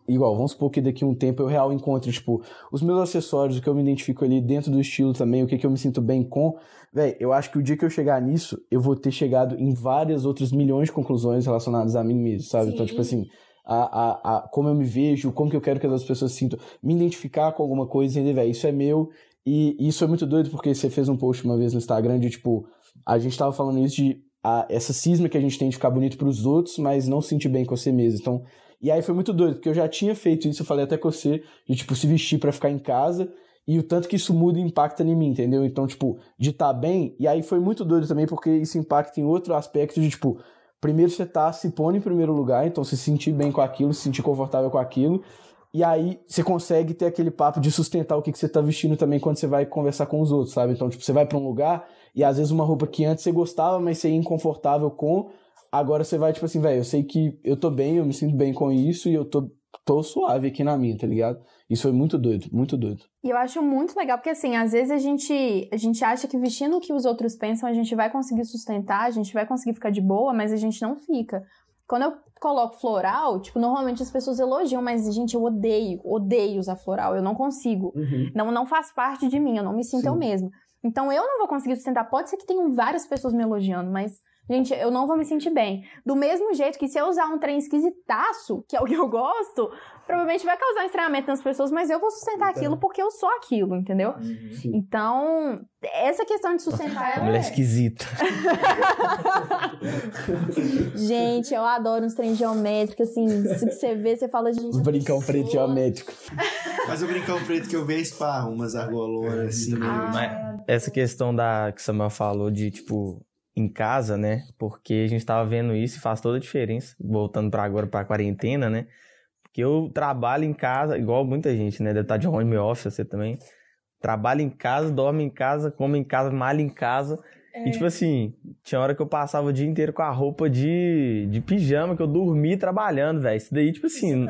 igual, vamos supor que daqui a um tempo eu real encontre, tipo, os meus acessórios, o que eu me identifico ali dentro do estilo também, o que, que eu me sinto bem com, velho, eu acho que o dia que eu chegar nisso, eu vou ter chegado em várias outras milhões de conclusões relacionadas a mim mesmo, sabe? Então, tipo assim, a, a, a como eu me vejo, como que eu quero que as outras pessoas sintam, me identificar com alguma coisa, entender, velho, isso é meu. E isso é muito doido porque você fez um post uma vez no Instagram de tipo, a gente tava falando isso de a, essa cisma que a gente tem de ficar bonito pros outros, mas não se sentir bem com você mesmo. Então, e aí foi muito doido, porque eu já tinha feito isso, eu falei até com você, de tipo, se vestir para ficar em casa, e o tanto que isso muda e impacta em mim, entendeu? Então, tipo, de estar tá bem, e aí foi muito doido também, porque isso impacta em outro aspecto de, tipo, primeiro você tá se pondo em primeiro lugar, então se sentir bem com aquilo, se sentir confortável com aquilo, e aí você consegue ter aquele papo de sustentar o que, que você tá vestindo também quando você vai conversar com os outros, sabe? Então, tipo, você vai para um lugar e às vezes uma roupa que antes você gostava, mas você ia inconfortável com, agora você vai, tipo assim, velho, eu sei que eu tô bem, eu me sinto bem com isso e eu tô, tô suave aqui na minha, tá ligado? Isso foi muito doido, muito doido. E eu acho muito legal, porque assim, às vezes a gente, a gente acha que vestindo o que os outros pensam, a gente vai conseguir sustentar, a gente vai conseguir ficar de boa, mas a gente não fica. Quando eu coloco floral, tipo, normalmente as pessoas elogiam, mas, gente, eu odeio, odeio usar floral. Eu não consigo. Uhum. Não, não faz parte de mim, eu não me sinto Sim. eu mesma. Então eu não vou conseguir sustentar. Pode ser que tenham várias pessoas me elogiando, mas Gente, eu não vou me sentir bem. Do mesmo jeito que se eu usar um trem esquisitaço, que é o que eu gosto, provavelmente vai causar um estranhamento nas pessoas, mas eu vou sustentar então. aquilo porque eu sou aquilo, entendeu? Uhum. Sim. Então, essa questão de sustentar. Mulher é... esquisita. gente, eu adoro uns trens geométricos, assim, se você vê, você fala, gente. O brincão preto geométrico. Mas o brincão preto que eu vejo é esparro, umas argolonas, assim. Ah. Mas essa questão da que Samuel falou de, tipo, em casa, né? Porque a gente tava vendo isso e faz toda a diferença, voltando para agora para a quarentena, né? Porque eu trabalho em casa, igual muita gente, né? Deve estar de home office, você também. Trabalho em casa, dorme em casa, come em casa, malha em casa. É. E tipo assim, tinha hora que eu passava o dia inteiro com a roupa de, de pijama, que eu dormi trabalhando, velho. Isso daí, tipo assim,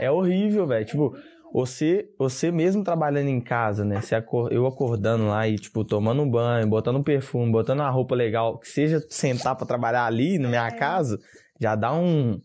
é horrível, velho. Tipo, você, você mesmo trabalhando em casa, né? Você acor eu acordando lá e, tipo, tomando um banho, botando um perfume, botando uma roupa legal, que seja sentar para trabalhar ali na minha é. casa, já dá um.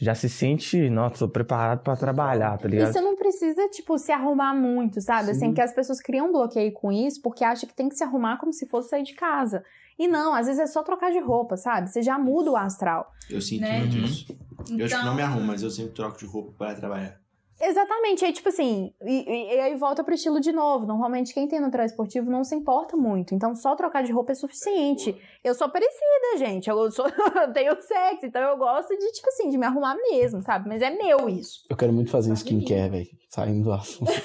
Já se sente, nossa, tô preparado para trabalhar, tá ligado? E você não precisa, tipo, se arrumar muito, sabe? Assim, Sim. Assim, que as pessoas criam um bloqueio com isso porque acham que tem que se arrumar como se fosse sair de casa. E não, às vezes é só trocar de roupa, sabe? Você já muda o astral. Eu sinto né? muito isso. Então... Eu acho que não me então arrumo, mas eu sempre troco de roupa para trabalhar. Exatamente, aí tipo assim, e, e, aí volta pro estilo de novo. Normalmente quem tem no esportivo não se importa muito, então só trocar de roupa é suficiente. Eu sou parecida, gente, eu sou eu tenho sexo, então eu gosto de tipo assim, de me arrumar mesmo, sabe? Mas é meu isso. Eu quero muito fazer skincare, velho, saindo do assunto.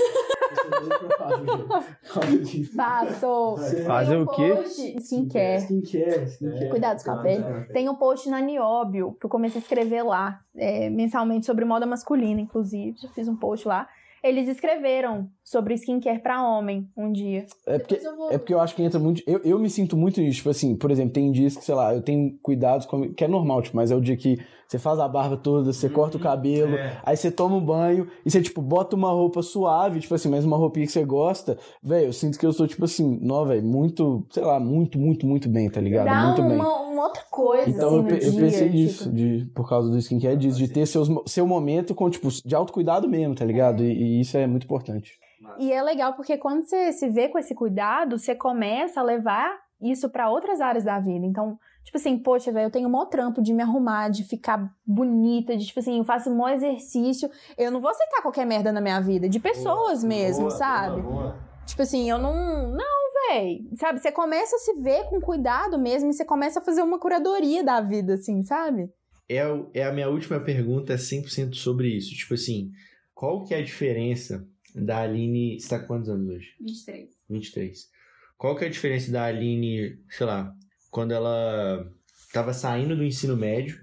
Faço. Fazer o quê? Skincare. Skincare, skincare. Cuidado com cabelo. Tem um post na Nióbio que eu comecei a escrever lá, é, mensalmente, sobre moda masculina, inclusive. Já fiz um post lá. Eles escreveram sobre skincare para homem um dia. É porque, vou... é porque eu acho que entra muito. Eu, eu me sinto muito nisso. Tipo assim, por exemplo, tem dias que, sei lá, eu tenho cuidados com. que é normal, tipo, mas é o dia que você faz a barba toda, você uhum, corta o cabelo, é. aí você toma um banho e você, tipo, bota uma roupa suave, tipo assim, mas uma roupinha que você gosta. Velho, eu sinto que eu sou, tipo assim, não, velho, muito, sei lá, muito, muito, muito bem, tá ligado? Dá muito uma, bem. Outra coisa. Então assim, eu, eu dia, pensei tipo... nisso, de, por causa do skincare, disso, de ter seus, seu momento com, tipo, de autocuidado mesmo, tá ligado? E, e isso é muito importante. E é legal porque quando você se vê com esse cuidado, você começa a levar isso para outras áreas da vida. Então, Tipo assim, poxa, velho, eu tenho maior trampo de me arrumar, de ficar bonita, de tipo assim, eu faço um exercício. Eu não vou aceitar qualquer merda na minha vida, de pessoas boa, mesmo, boa, sabe? Boa, tipo assim, eu não. Não, velho. Sabe? Você começa a se ver com cuidado mesmo e você começa a fazer uma curadoria da vida, assim, sabe? É, é a minha última pergunta, é 100% sobre isso. Tipo assim, qual que é a diferença da Aline. Você tá com quantos anos hoje? 23. 23. Qual que é a diferença da Aline, sei lá, quando ela estava saindo do ensino médio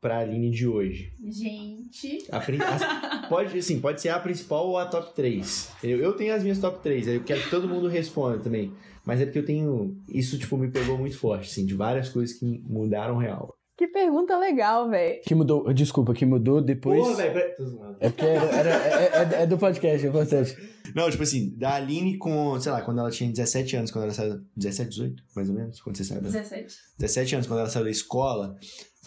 para a Aline de hoje? Gente. A, a, pode, assim, pode ser a principal ou a top 3. Eu, eu tenho as minhas top 3, eu quero que todo mundo responda também. Mas é porque eu tenho. Isso, tipo, me pegou muito forte, assim, de várias coisas que mudaram real. Que pergunta legal, velho. Que mudou, desculpa, que mudou depois. Porra, velho, É porque era, era, é, é, é, do podcast, é importante. Não, tipo assim, da Aline com, sei lá, quando ela tinha 17 anos, quando ela saiu. 17, 18, mais ou menos? Quando você saiu? 17. 17 anos, quando ela saiu da escola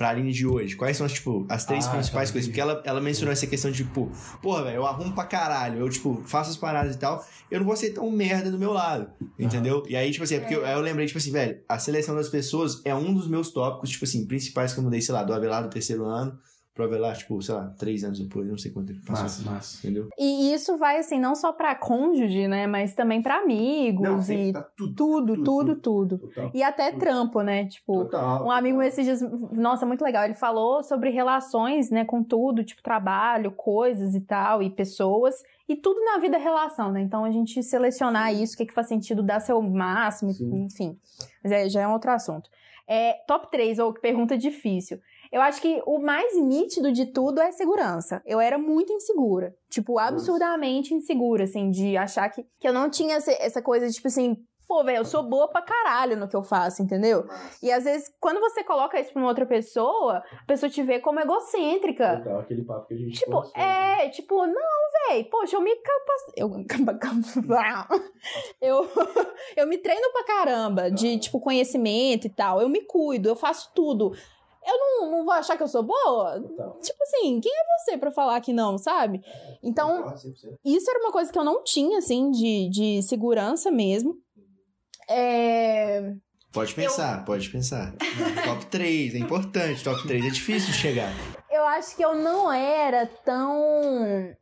pra Aline de hoje? Quais são, tipo, as três ah, principais tá, coisas? Porque ela, ela mencionou essa questão de, tipo, porra, velho, eu arrumo pra caralho, eu, tipo, faço as paradas e tal, eu não vou ser tão merda do meu lado, entendeu? E aí, tipo assim, é porque é. Eu, eu lembrei, tipo assim, velho, a seleção das pessoas é um dos meus tópicos, tipo assim, principais que eu mudei, sei lá, do Avelar do terceiro ano pro Avelar, tipo, sei lá, três anos depois, não sei quanto tempo passou. Massa, massa. Entendeu? E isso vai, assim, não só pra cônjuge, né? Mas também pra amigos e tá tudo. tudo, tudo, tudo, tudo. Total. E até trampo, né? Tipo, Total. um amigo esses dias, nossa, muito legal. Ele falou sobre relações, né, com tudo, tipo trabalho, coisas e tal, e pessoas, e tudo na vida é relação, né? Então a gente selecionar isso, o que, que faz sentido, dar seu máximo, Sim. enfim. Mas é, já é um outro assunto. É, top 3, ou pergunta difícil. Eu acho que o mais nítido de tudo é segurança. Eu era muito insegura. Tipo, absurdamente insegura, assim, de achar que, que eu não tinha essa, coisa de, tipo assim, pô, velho, eu sou boa pra caralho no que eu faço, entendeu? E às vezes, quando você coloca isso pra uma outra pessoa, a pessoa te vê como egocêntrica. Aquele papo que a gente Tipo, conversou, é, tipo, não, véi, poxa, eu me capacito. Eu, eu, eu me treino pra caramba de, tipo, conhecimento e tal. Eu me cuido, eu faço tudo. Eu não, não vou achar que eu sou boa? Total. Tipo assim, quem é você pra falar que não, sabe? Então, Concordo 100%. isso era uma coisa que eu não tinha, assim, de, de segurança mesmo. É. Pode pensar, pode pensar. top 3, é importante. Top 3 é difícil de chegar. Eu acho que eu não era tão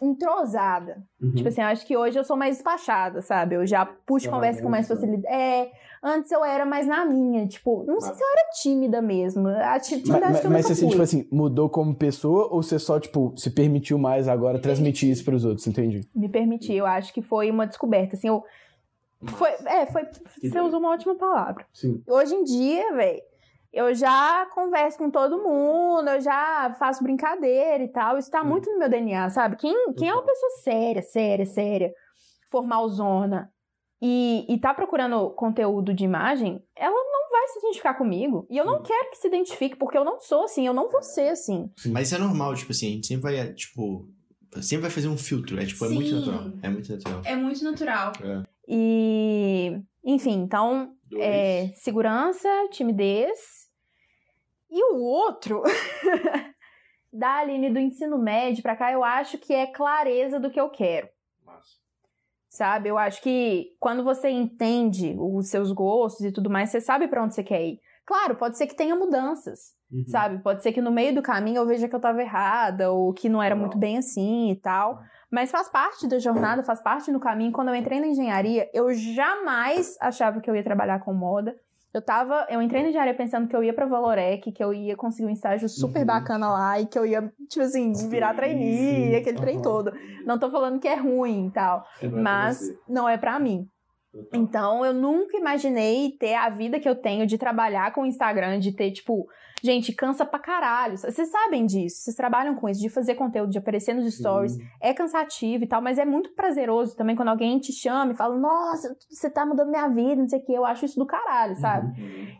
entrosada. Uhum. Tipo assim, eu acho que hoje eu sou mais despachada, sabe? Eu já puxo Ah, conversa com mais facilidade. É, antes eu era mais na minha, tipo, não sei se eu era tímida mesmo. A tímida Mas, acho que eu mas você, fui. tipo assim, mudou como pessoa ou você só, tipo, se permitiu mais agora transmitir isso pros outros, entendi? Me permitir, eu acho que foi uma descoberta, assim, eu... Foi, é, foi... Você usou uma ótima palavra. Sim. Hoje em dia, velho, eu já converso com todo mundo, eu já faço brincadeira e tal. Isso tá Sim. muito no meu DNA, sabe? Quem, quem é uma pessoa séria, séria, séria, formalzona, e, e tá procurando conteúdo de imagem, ela não vai se identificar comigo. E eu não quero que se identifique, porque eu não sou assim, eu não vou ser assim. Mas isso é normal, tipo assim, a gente sempre vai, tipo, sempre vai fazer um filtro. É tipo, é muito Sim. natural. É muito natural. É muito natural. É. E, enfim, então, Dois. É, segurança, timidez. E o outro, da Aline do ensino médio pra cá, eu acho que é clareza do que eu quero. Massa. Sabe? Eu acho que quando você entende os seus gostos e tudo mais, você sabe pra onde você quer ir. Claro, pode ser que tenha mudanças, Uhum. sabe? Pode ser que no meio do caminho eu veja que eu tava errada ou que não era Não. muito bem assim e tal. Mas faz parte da jornada, faz parte do caminho. Quando eu entrei na engenharia, eu jamais achava que eu ia trabalhar com moda. Eu tava, eu entrei na engenharia pensando que eu ia pra Valorec, que eu ia conseguir um estágio super Uhum. bacana lá e que eu ia, tipo assim, virar trainee, aquele trem aham. todo. Não tô falando que é ruim e tal, mas não é pra mim. Então, eu nunca imaginei ter a vida que eu tenho de trabalhar com o Instagram, de ter, tipo, gente, cansa pra caralho. Vocês sabem disso, vocês trabalham com isso, de fazer conteúdo, de aparecer nos stories. É cansativo e tal, mas é muito prazeroso também quando alguém te chama e fala, nossa, você tá mudando minha vida, não sei o que. Eu acho isso do caralho, sabe?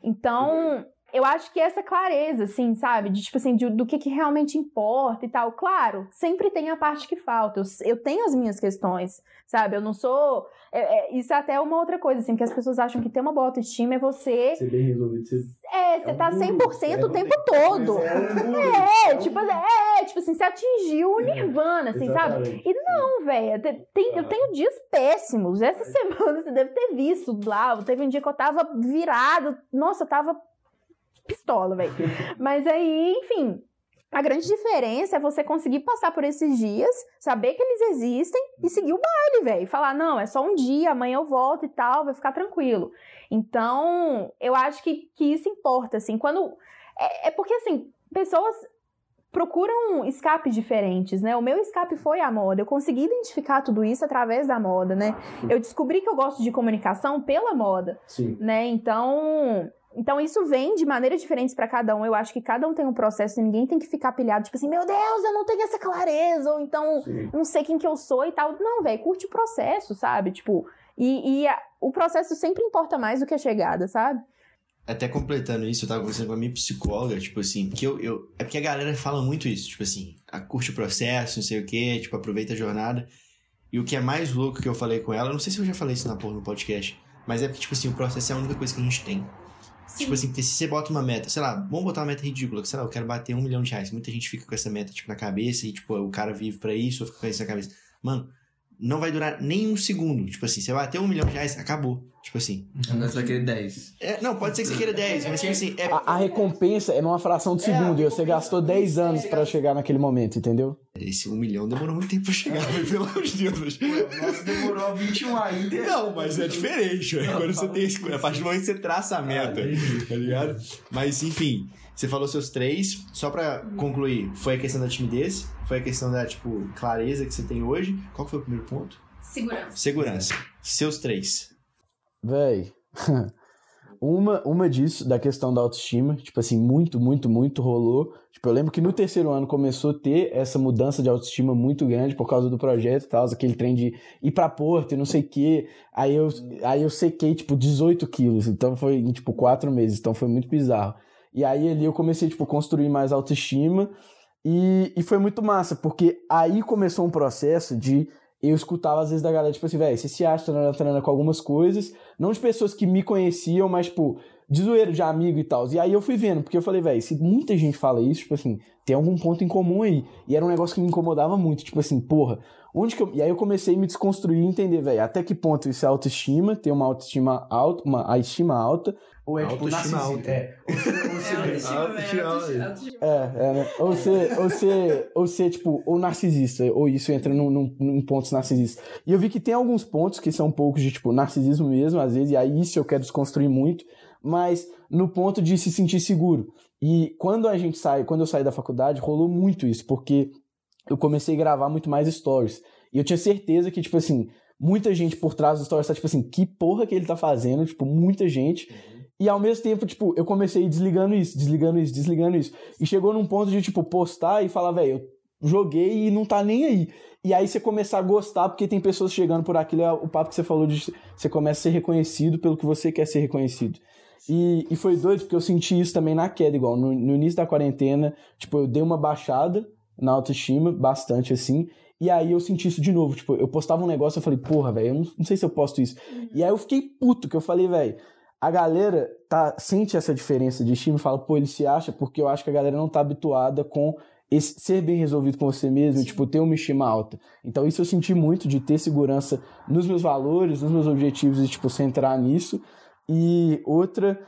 Então, eu acho que essa clareza, assim, sabe? De, tipo assim, de- do que, que realmente importa e tal. Claro, sempre tem a parte que falta. Eu, eu tenho as minhas questões, sabe? Eu não sou... é- é- isso é até uma outra coisa, assim, que as pessoas acham que ter uma boa autoestima é você... Ser bem resolvido, ser... É, você um tá muro, 100% o é- tempo todo. É, um muro, É, tipo, é, tipo assim, você atingiu o nirvana, assim, sabe? E não, velho, te- tem- eu tenho dias péssimos. Essa semana você deve ter visto lá. Teve um dia que eu tava virado. Nossa, eu tava pistola, velho. Mas aí, enfim. A grande diferença é você conseguir passar por esses dias, saber que eles existem e seguir o baile, velho. Falar, não, é só um dia, amanhã eu volto e tal, vai ficar tranquilo. Então, eu acho que, que isso importa, assim. Quando. É, é porque, assim, pessoas procuram escapes diferentes, né? O meu escape foi a moda. Eu consegui identificar tudo isso através da moda, né? Eu descobri que eu gosto de comunicação pela moda, Sim. né? Então, então isso vem de maneiras diferentes pra cada um. Eu acho que cada um tem um processo e ninguém tem que ficar pilhado, tipo assim, meu Deus, eu não tenho essa clareza, ou então Sim. não sei quem que eu sou e tal. Não, velho, curte o processo, sabe? Tipo, e, e a- o processo sempre importa mais do que a chegada, sabe? Até completando isso, eu tava conversando com a minha psicóloga, tipo assim, porque eu, eu. É porque a galera fala muito isso, tipo assim, a curte o processo, não sei o quê, tipo, aproveita a jornada. E o que é mais louco que eu falei com ela, não sei se eu já falei isso na porra no podcast, mas é porque, tipo assim, o processo é a única coisa que a gente tem. Tipo assim, porque se você bota uma meta, sei lá, vamos botar uma meta ridícula, que sei lá, eu quero bater um milhão de reais. Muita gente fica com essa meta, tipo, na cabeça e, tipo, o cara vive pra isso, ou fica com isso na cabeça. Mano, não vai durar nem um segundo. Tipo assim, você bateu um milhão de reais, acabou. Tipo assim. Nós vai querer 10. É, não, pode ser que você queira 10, mas tipo assim. É, A, a recompensa é numa fração de segundo e você gastou 10 anos pra chegar naquele momento, entendeu? esse um milhão demorou muito tempo pra chegar, velho, pelo amor de Deus. mas- Nossa, demorou 21 ainda. Não, mas é diferente, velho. Quando você tem esse. A partir do momento que você traça a meta, tá ligado? Mas enfim, você falou seus três. Só pra concluir, foi a questão da timidez, foi a questão da, tipo, clareza que você tem hoje. Qual que foi o primeiro ponto? Segurança. Segurança. Seus três. Véi. Uma, uma disso, da questão da autoestima, tipo assim, muito, muito, muito rolou. Tipo, eu lembro que no terceiro ano começou a ter essa mudança de autoestima muito grande por causa do projeto e tal, aquele trem de ir pra Porto e não sei o quê. Aí eu, aí eu sequei, tipo, 18 quilos. Então foi em, tipo, quatro meses. Então foi muito bizarro. E aí ali eu comecei, tipo, construir mais autoestima. E, e foi muito massa, porque aí começou um processo de eu escutava às vezes da galera, tipo assim, velho, você se acha tranana, tranana com algumas coisas, não de pessoas que me conheciam, mas, tipo, de zoeiro, de amigo e tal. E aí eu fui vendo, porque eu falei, velho, se muita gente fala isso, tipo assim, tem algum ponto em comum aí. E era um negócio que me incomodava muito, tipo assim, porra, onde que eu... E aí eu comecei a me desconstruir e entender, velho, até que ponto isso é autoestima, ter uma autoestima alta, uma a estima alta, ou é tipo Autoestima narcisismo. alta. É, Autoestima, é, é, né? Ou ser, ou ser, ou ser, tipo, ou narcisista, ou isso entra num, num, num pontos narcisistas. E eu vi que tem alguns pontos que são um pouco de, tipo, narcisismo mesmo, às vezes, e aí isso eu quero desconstruir muito, mas no ponto de se sentir seguro. E quando a gente sai, quando eu saí da faculdade, rolou muito isso, porque eu comecei a gravar muito mais stories. E eu tinha certeza que, tipo assim, muita gente por trás dos stories tá, tipo assim, que porra que ele tá fazendo, tipo, muita gente. E ao mesmo tempo, tipo, eu comecei desligando isso, desligando isso, desligando isso. E chegou num ponto de, tipo, postar e falar, velho, eu joguei e não tá nem aí. E aí você começar a gostar, porque tem pessoas chegando por aquilo, é o papo que você falou de você começa a ser reconhecido pelo que você quer ser reconhecido. E, e foi doido, porque eu senti isso também na queda, igual. No, no início da quarentena, tipo, eu dei uma baixada na autoestima, bastante assim. E aí eu senti isso de novo. Tipo, eu postava um negócio, eu falei, porra, velho, eu não, não sei se eu posto isso. E aí eu fiquei puto, que eu falei, velho, a galera tá, sente essa diferença de estima e fala, pô, ele se acha, porque eu acho que a galera não tá habituada com esse, ser bem resolvido com você mesmo, e, tipo, ter uma estima alta. Então isso eu senti muito de ter segurança nos meus valores, nos meus objetivos e, tipo, centrar nisso. E outra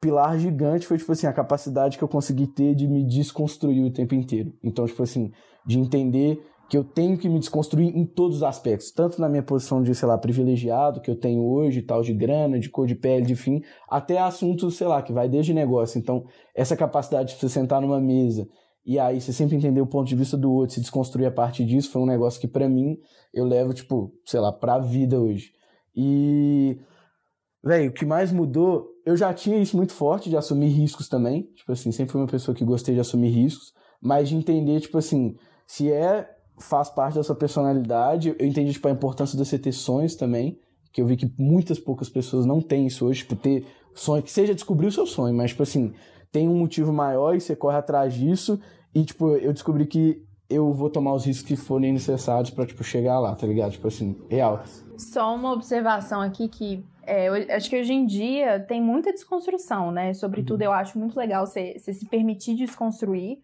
pilar gigante foi, tipo assim, a capacidade que eu consegui ter de me desconstruir o tempo inteiro. Então, tipo assim, de entender que eu tenho que me desconstruir em todos os aspectos, tanto na minha posição de, sei lá, privilegiado que eu tenho hoje, tal, de grana, de cor de pele, de fim, até assuntos, sei lá, que vai desde negócio. Então, essa capacidade de você sentar numa mesa e aí você sempre entender o ponto de vista do outro, se desconstruir a partir disso, foi um negócio que para mim eu levo, tipo, sei lá, pra vida hoje. E Véi, o que mais mudou, eu já tinha isso muito forte de assumir riscos também. Tipo assim, sempre fui uma pessoa que gostei de assumir riscos, mas de entender, tipo assim, se é, faz parte da sua personalidade, eu entendi, tipo, a importância de você ter sonhos também, que eu vi que muitas poucas pessoas não têm isso hoje, tipo, ter sonho, que seja descobrir o seu sonho, mas, tipo assim, tem um motivo maior e você corre atrás disso, e, tipo, eu descobri que eu vou tomar os riscos que forem necessários pra, tipo, chegar lá, tá ligado? Tipo assim, real. Só uma observação aqui que é, eu acho que hoje em dia tem muita desconstrução, né? Sobretudo, eu acho muito legal você, se permitir desconstruir.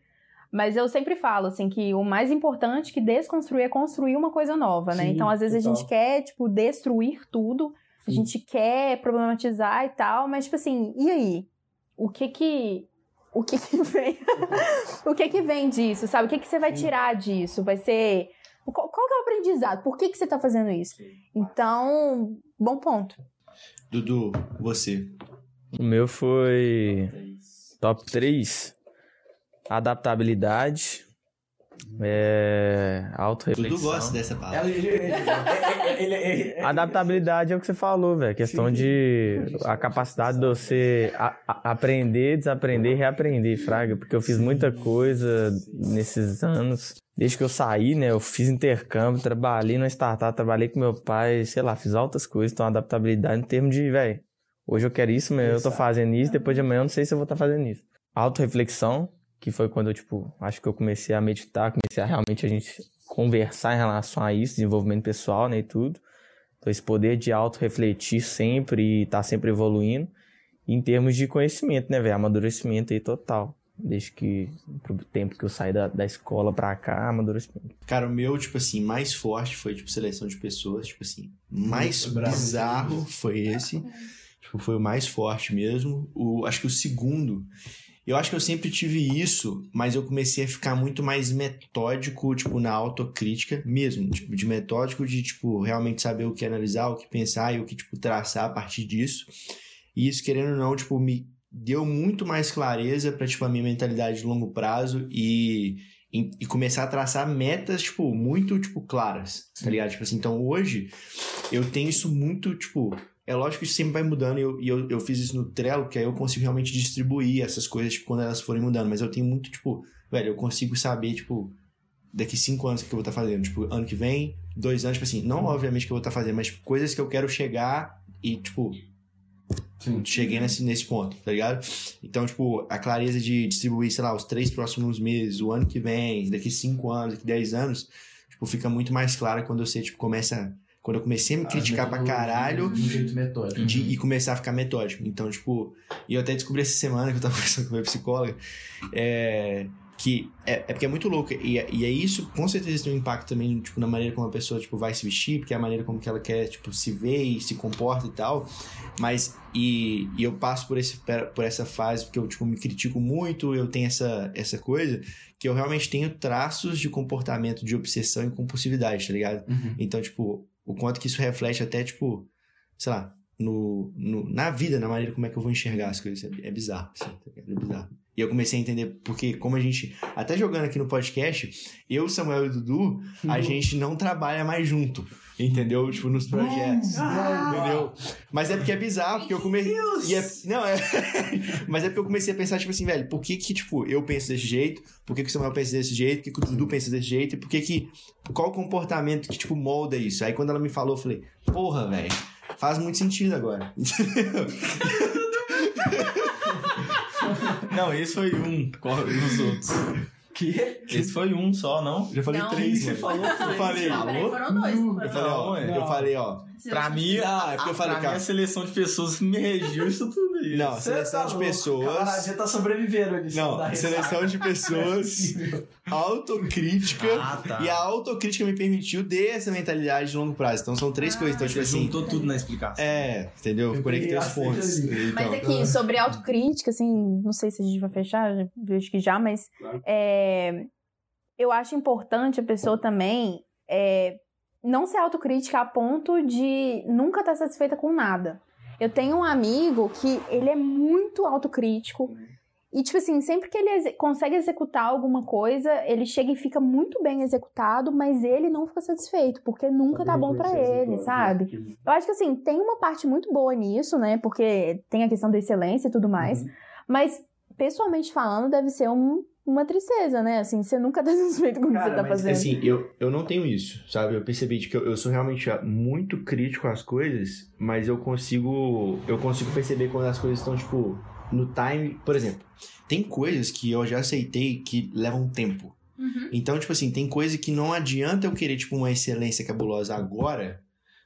Mas eu sempre falo, assim, que o mais importante que desconstruir é construir uma coisa nova, né? Sim, então, às vezes, total. a gente quer, tipo, destruir tudo. A Sim. gente quer problematizar e tal. Mas, tipo assim, e aí? O que que... O que que vem... o que que vem disso, sabe? O que que você vai tirar disso? Vai ser... Qual, qual que é o aprendizado? Por que que você tá fazendo isso? Então, bom ponto. Dudu, você. O meu foi top 3. Adaptabilidade. É, Dudu autorreflexão. gosta dessa palavra. Adaptabilidade é o que você falou, velho. Questão de a capacidade de você a- a- aprender, desaprender e reaprender, fraga. Porque eu fiz muita coisa nesses anos. Desde que eu saí, né? Eu fiz intercâmbio, trabalhei numa startup, trabalhei com meu pai, sei lá, fiz altas coisas. Então, adaptabilidade em termos de, velho, hoje eu quero isso, amanhã eu tô fazendo isso, depois de amanhã eu não sei se eu vou estar fazendo isso. Autoreflexão, que foi quando eu, tipo, acho que eu comecei a meditar, comecei a realmente a gente conversar em relação a isso, desenvolvimento pessoal, né, e tudo. Então, esse poder de auto-refletir sempre e estar sempre evoluindo. Em termos de conhecimento, né, velho? Amadurecimento aí total. Desde que, pro tempo que eu saí da, da escola pra cá, amadurecimento. Cara, o meu, tipo assim, mais forte foi, tipo, seleção de pessoas, tipo assim, mais Muito bizarro foi esse. Tipo, foi o mais forte mesmo. O, acho que o segundo, eu acho que eu sempre tive isso, mas eu comecei a ficar muito mais metódico, tipo, na autocrítica mesmo. Tipo, de metódico, de, tipo, realmente saber o que analisar, o que pensar e o que, tipo, traçar a partir disso. E isso, querendo ou não, tipo, me deu muito mais clareza pra, tipo, a minha mentalidade de longo prazo e, e, e começar a traçar metas, tipo, muito, tipo, claras, tá ligado? Tipo assim, então hoje eu tenho isso muito, tipo, é lógico que isso sempre vai mudando e eu, e eu, eu fiz isso no Trello, que aí eu consigo realmente distribuir essas coisas, tipo, quando elas forem mudando, mas eu tenho muito, tipo, velho, eu consigo saber, tipo, daqui cinco anos o que eu vou estar fazendo, tipo, ano que vem, dois anos, tipo assim, não obviamente que eu vou estar fazendo, mas tipo, coisas que eu quero chegar e, tipo, Sim. cheguei nesse, nesse ponto, tá ligado? Então, tipo, a clareza de distribuir, sei lá, os três próximos meses, o ano que vem, daqui cinco anos, daqui dez anos, tipo, fica muito mais clara quando você, tipo, começa... Quando eu comecei a me criticar pra caralho De um jeito metódico. de, e começar a ficar metódico. Então, tipo, e eu até descobri essa semana que eu tava conversando com a minha psicóloga, é, que é, é porque é muito louco. E, é- e é isso, com certeza, tem um impacto também, tipo, na maneira como a pessoa, tipo, vai se vestir, porque é a maneira como que ela quer, tipo, se ver e se comporta e tal. Mas, e, e eu passo por, esse, por essa fase, porque eu, tipo, me critico muito, eu tenho essa, essa coisa, que eu realmente tenho traços de comportamento de obsessão e compulsividade, tá ligado? Uhum. Então, tipo, o quanto que isso reflete até, tipo, sei lá, no, no- na vida, na maneira como é que eu vou enxergar as coisas. É, é bizarro, assim, tá? É bizarro. E eu comecei a entender, porque como a gente, até jogando aqui no podcast, eu, Samuel e Dudu, a gente não trabalha mais junto, entendeu? Tipo, nos projetos. Entendeu? Mas é porque é bizarro, porque eu comecei. E é... Não, é. Mas é porque eu comecei a pensar, tipo assim, velho, por que que, tipo, eu penso desse jeito? Por que que o Samuel pensa desse jeito? Por que que o Dudu pensa desse jeito? E por que que. Qual o comportamento que, tipo, molda isso? Aí quando ela me falou, eu falei, porra, velho, faz muito sentido agora. Entendeu? Não, esse foi um nos outros. Que? Esse foi um só, não? Já falei Não, três, Você mano. falou Eu falei, Não, peraí, foram dois. não Eu falei, ó, Não, é. eu falei, ó. Pra mim, Ah, é porque eu falei, pra mim, cara. a seleção de pessoas me regiu isso tudo aí. Não, seleção de pessoas. Camaradinha tá sobrevivendo ali. Não, seleção de pessoas, autocrítica. Ah, tá. E a autocrítica me permitiu ter essa mentalidade de longo prazo. Então são três coisas. Então, tipo Você assim. juntou tudo na explicação. É, entendeu? Eu Conectei os as pontos. Então, Mas aqui, sobre autocrítica, assim, não sei se a gente vai fechar, já- vejo que já, mas Claro. é, eu acho importante a pessoa também é, não ser autocrítica a ponto de nunca estar satisfeita com nada. Eu tenho um amigo que ele é muito autocrítico. E, tipo assim, sempre que ele exe- consegue executar alguma coisa, ele chega e fica muito bem executado, mas ele não fica satisfeito, porque nunca tá bom pra ele, sabe? Eu acho que assim, tem uma parte muito boa nisso, né? Porque tem a questão da excelência e tudo mais. Uhum. Mas, pessoalmente falando, deve ser um- uma tristeza, né? Assim, você nunca tá satisfeito com o que você tá mas, fazendo. Assim, eu, eu não tenho isso, sabe? Eu percebi de que eu, eu sou realmente muito crítico às coisas, mas eu consigo. Eu consigo perceber quando as coisas estão, tipo, no time. Por exemplo, tem coisas que eu já aceitei que levam tempo. Uhum. Então, tipo assim, tem coisa que não adianta eu querer, tipo, uma excelência cabulosa agora,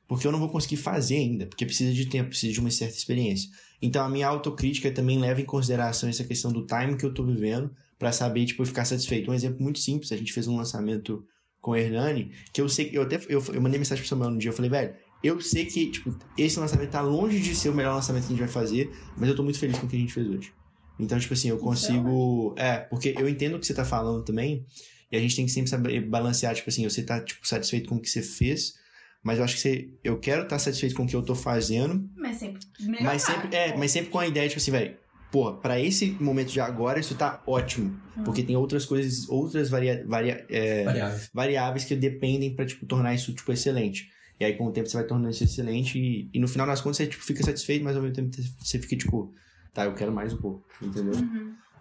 porque eu não vou conseguir fazer ainda, porque precisa de tempo, precisa de uma certa experiência. Então, a minha autocrítica também leva em consideração essa questão do time que eu tô vivendo, pra saber, tipo, ficar satisfeito. Um exemplo muito simples, a gente fez um lançamento com o Hernani, que eu sei que eu até eu, eu mandei mensagem pro Samuel no dia, eu falei, velho, eu sei que, tipo, esse lançamento tá longe de ser o melhor lançamento que a gente vai fazer, mas eu tô muito feliz com o que a gente fez hoje. Então, tipo assim, eu consigo. É, porque eu entendo o que você tá falando também. E a gente tem que sempre saber balancear, tipo assim, você tá, tipo, satisfeito com o que você fez. Mas eu acho que você. Eu quero estar satisfeito com o que eu tô fazendo. Mas sempre. Mas sempre. É, mas sempre com a ideia, tipo assim, velho. Porra, pra esse momento de agora, isso tá ótimo. Porque tem outras coisas, outras varia, varia, é, Variável. variáveis que dependem pra, tipo, tornar isso, tipo, excelente. E aí, com o tempo, você vai tornando isso excelente e, e no final das contas, você, tipo, fica satisfeito, mas ao mesmo tempo você fica, tipo, tá, eu quero mais um pouco, entendeu?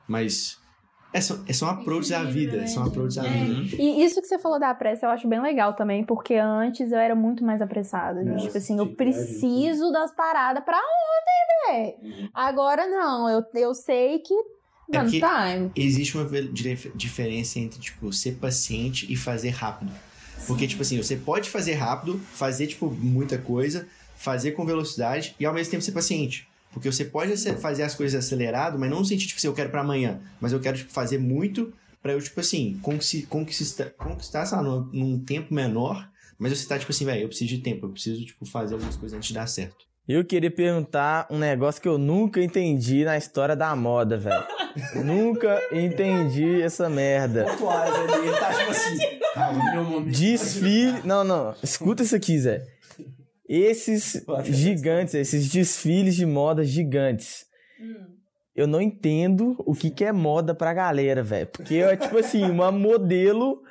Mas é, são, é, são approaches à vida, são approaches à É. vida. E isso que você falou da pressa, eu acho bem legal também, porque antes eu era muito mais apressada. É, tipo assim, eu sim, preciso das paradas pra ontem, velho. Agora não, eu, eu sei que. É Mano, time. Existe uma diferença entre, tipo, ser paciente e fazer rápido. Porque, tipo assim, você pode fazer rápido, fazer, tipo, muita coisa, fazer com velocidade e ao mesmo tempo ser paciente. Porque você pode fazer as coisas acelerado, mas não no sentido, tipo assim, eu quero pra amanhã. Mas eu quero, tipo, fazer muito pra eu, tipo assim, conquistar, conquistar, conquistar sei lá, num, num tempo menor. Mas você tá, tipo assim, velho, eu preciso de tempo. Eu preciso, tipo, fazer algumas coisas antes de dar certo. Eu queria perguntar um negócio que eu nunca entendi na história da moda, velho. nunca entendi essa merda. Pontuais ali, ele tá tipo assim. Desfile. Não, não. Escuta isso aqui, Zé. Esses gigantes, esses desfiles de moda gigantes. Eu não entendo o que, que é moda pra galera, velho. Porque é tipo assim, uma modelo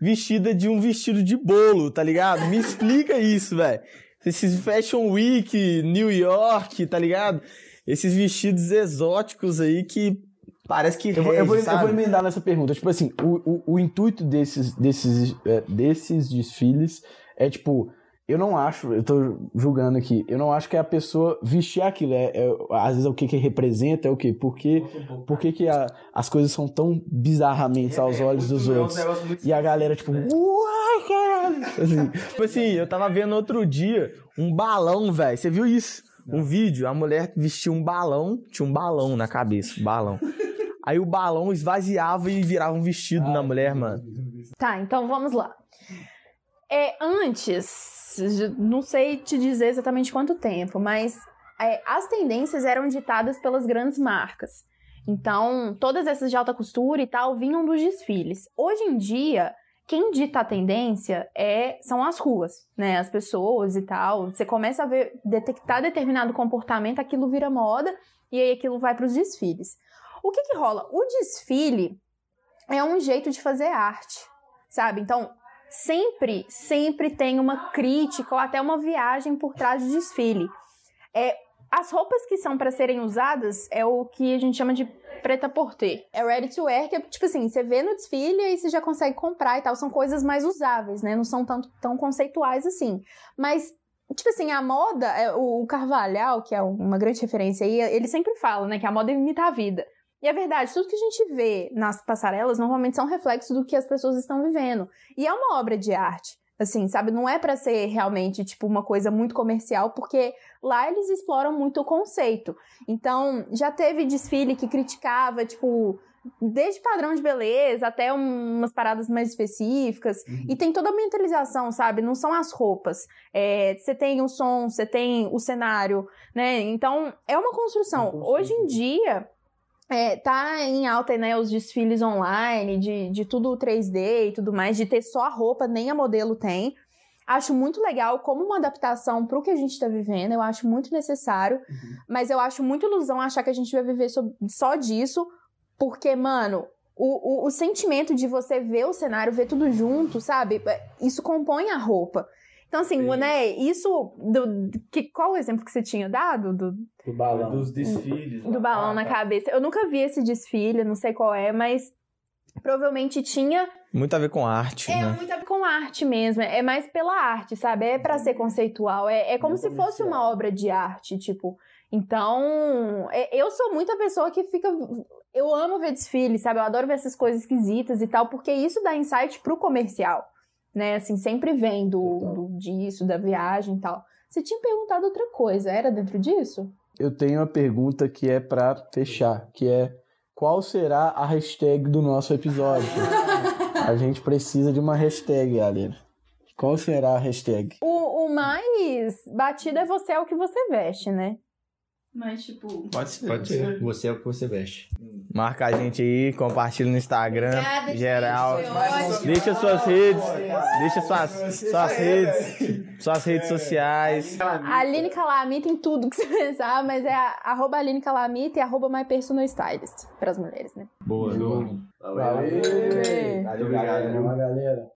vestida de um vestido de bolo, tá ligado? Me explica isso, velho. Esses Fashion Week, New York, tá ligado? Esses vestidos exóticos aí que parece que Eu vou, eu, vou, rege, eu vou emendar nessa pergunta. Tipo assim, o, o, o intuito desses, desses, é, desses desfiles é tipo. Eu não acho, eu tô julgando aqui, eu não acho que a pessoa vestir aquilo. É, é- às vezes é o que, que representa, é o quê? Por que, por que, que a- as coisas são tão bizarramente aos olhos dos outros? E a galera, tipo, uai, caralho! Assim, Tipo assim, eu tava vendo outro dia um balão, velho. Você viu isso? Um vídeo, a mulher vestia um balão, tinha um balão na cabeça, um balão. Aí o balão esvaziava e virava um vestido na mulher, mano. Tá, então vamos lá. É, antes, não sei te dizer exatamente quanto tempo, mas é, as tendências eram ditadas pelas grandes marcas. Então, todas essas de alta costura e tal vinham dos desfiles. Hoje em dia, quem dita a tendência é, são as ruas, né? As pessoas e tal. Você começa a ver, detectar determinado comportamento, aquilo vira moda e aí aquilo vai para os desfiles. O que que rola? O desfile é um jeito de fazer arte, sabe? Então, sempre, sempre tem uma crítica ou até uma viagem por trás do desfile. É, as roupas que são para serem usadas é o que a gente chama de preta porter. É ready to wear, que é tipo assim, você vê no desfile e você já consegue comprar e tal. São coisas mais usáveis, né? Não são tanto, tão conceituais assim. Mas, tipo assim, a moda, é, o Carvalhal, que é uma grande referência aí, ele sempre fala, né, que a moda imita a vida. E é verdade, tudo que a gente vê nas passarelas normalmente são reflexos do que as pessoas estão vivendo. E é uma obra de arte. Assim, sabe? Não é pra ser realmente, tipo, uma coisa muito comercial, porque lá eles exploram muito o conceito. Então, já teve desfile que criticava, tipo, desde padrão de beleza até um- umas paradas mais específicas. E tem toda a mentalização, sabe? Não são as roupas. É, Você tem o som, você tem o cenário, né? Então, é uma construção. Uma construção. Hoje em dia, é, tá em alta, né, os desfiles online, de, de tudo 3D e tudo mais, de ter só a roupa, nem a modelo tem. Acho muito legal como uma adaptação pro que a gente tá vivendo, eu acho muito necessário, mas eu acho muito ilusão achar que a gente vai viver só disso, porque, mano, o, o, o sentimento de você ver o cenário, ver tudo junto, sabe? Isso compõe a roupa. Então, assim, né, isso. Do, que, qual o exemplo que você tinha dado? Do, do balão. Dos desfiles. do balão na cabeça. Eu nunca vi esse desfile, não sei qual é, mas provavelmente tinha. Muito a ver com arte, É né? muito a ver com arte mesmo. É mais pela arte, sabe? É pra ser conceitual. É, é como se fosse uma obra de arte, tipo. Então, é- eu sou muita pessoa que fica. Eu amo ver desfile, sabe? Eu adoro ver essas coisas esquisitas e tal, porque isso dá insight pro comercial. Né? Assim, sempre vem do, do- disso, da viagem e tal. Você tinha perguntado outra coisa, era dentro disso? Eu tenho uma pergunta que é pra fechar, que é qual será a hashtag do nosso episódio? a gente precisa de uma hashtag, galera. Qual será a hashtag? O, o mais batido é você é o que você veste, né? Mas, tipo. Pode ser. Pode ser. Você é o que você veste. Marca a gente aí, compartilha no Instagram, Obrigada, geral. gente. Deixa suas redes, deixa suas, suas redes, suas redes sociais. A Aline Calamita em tudo que você pensar, mas é a, arroba Aline Calamita e arroba My Personal Stylist para as mulheres, né? Boa, boa. Valeu! Valeu. Valeu, galera. galera.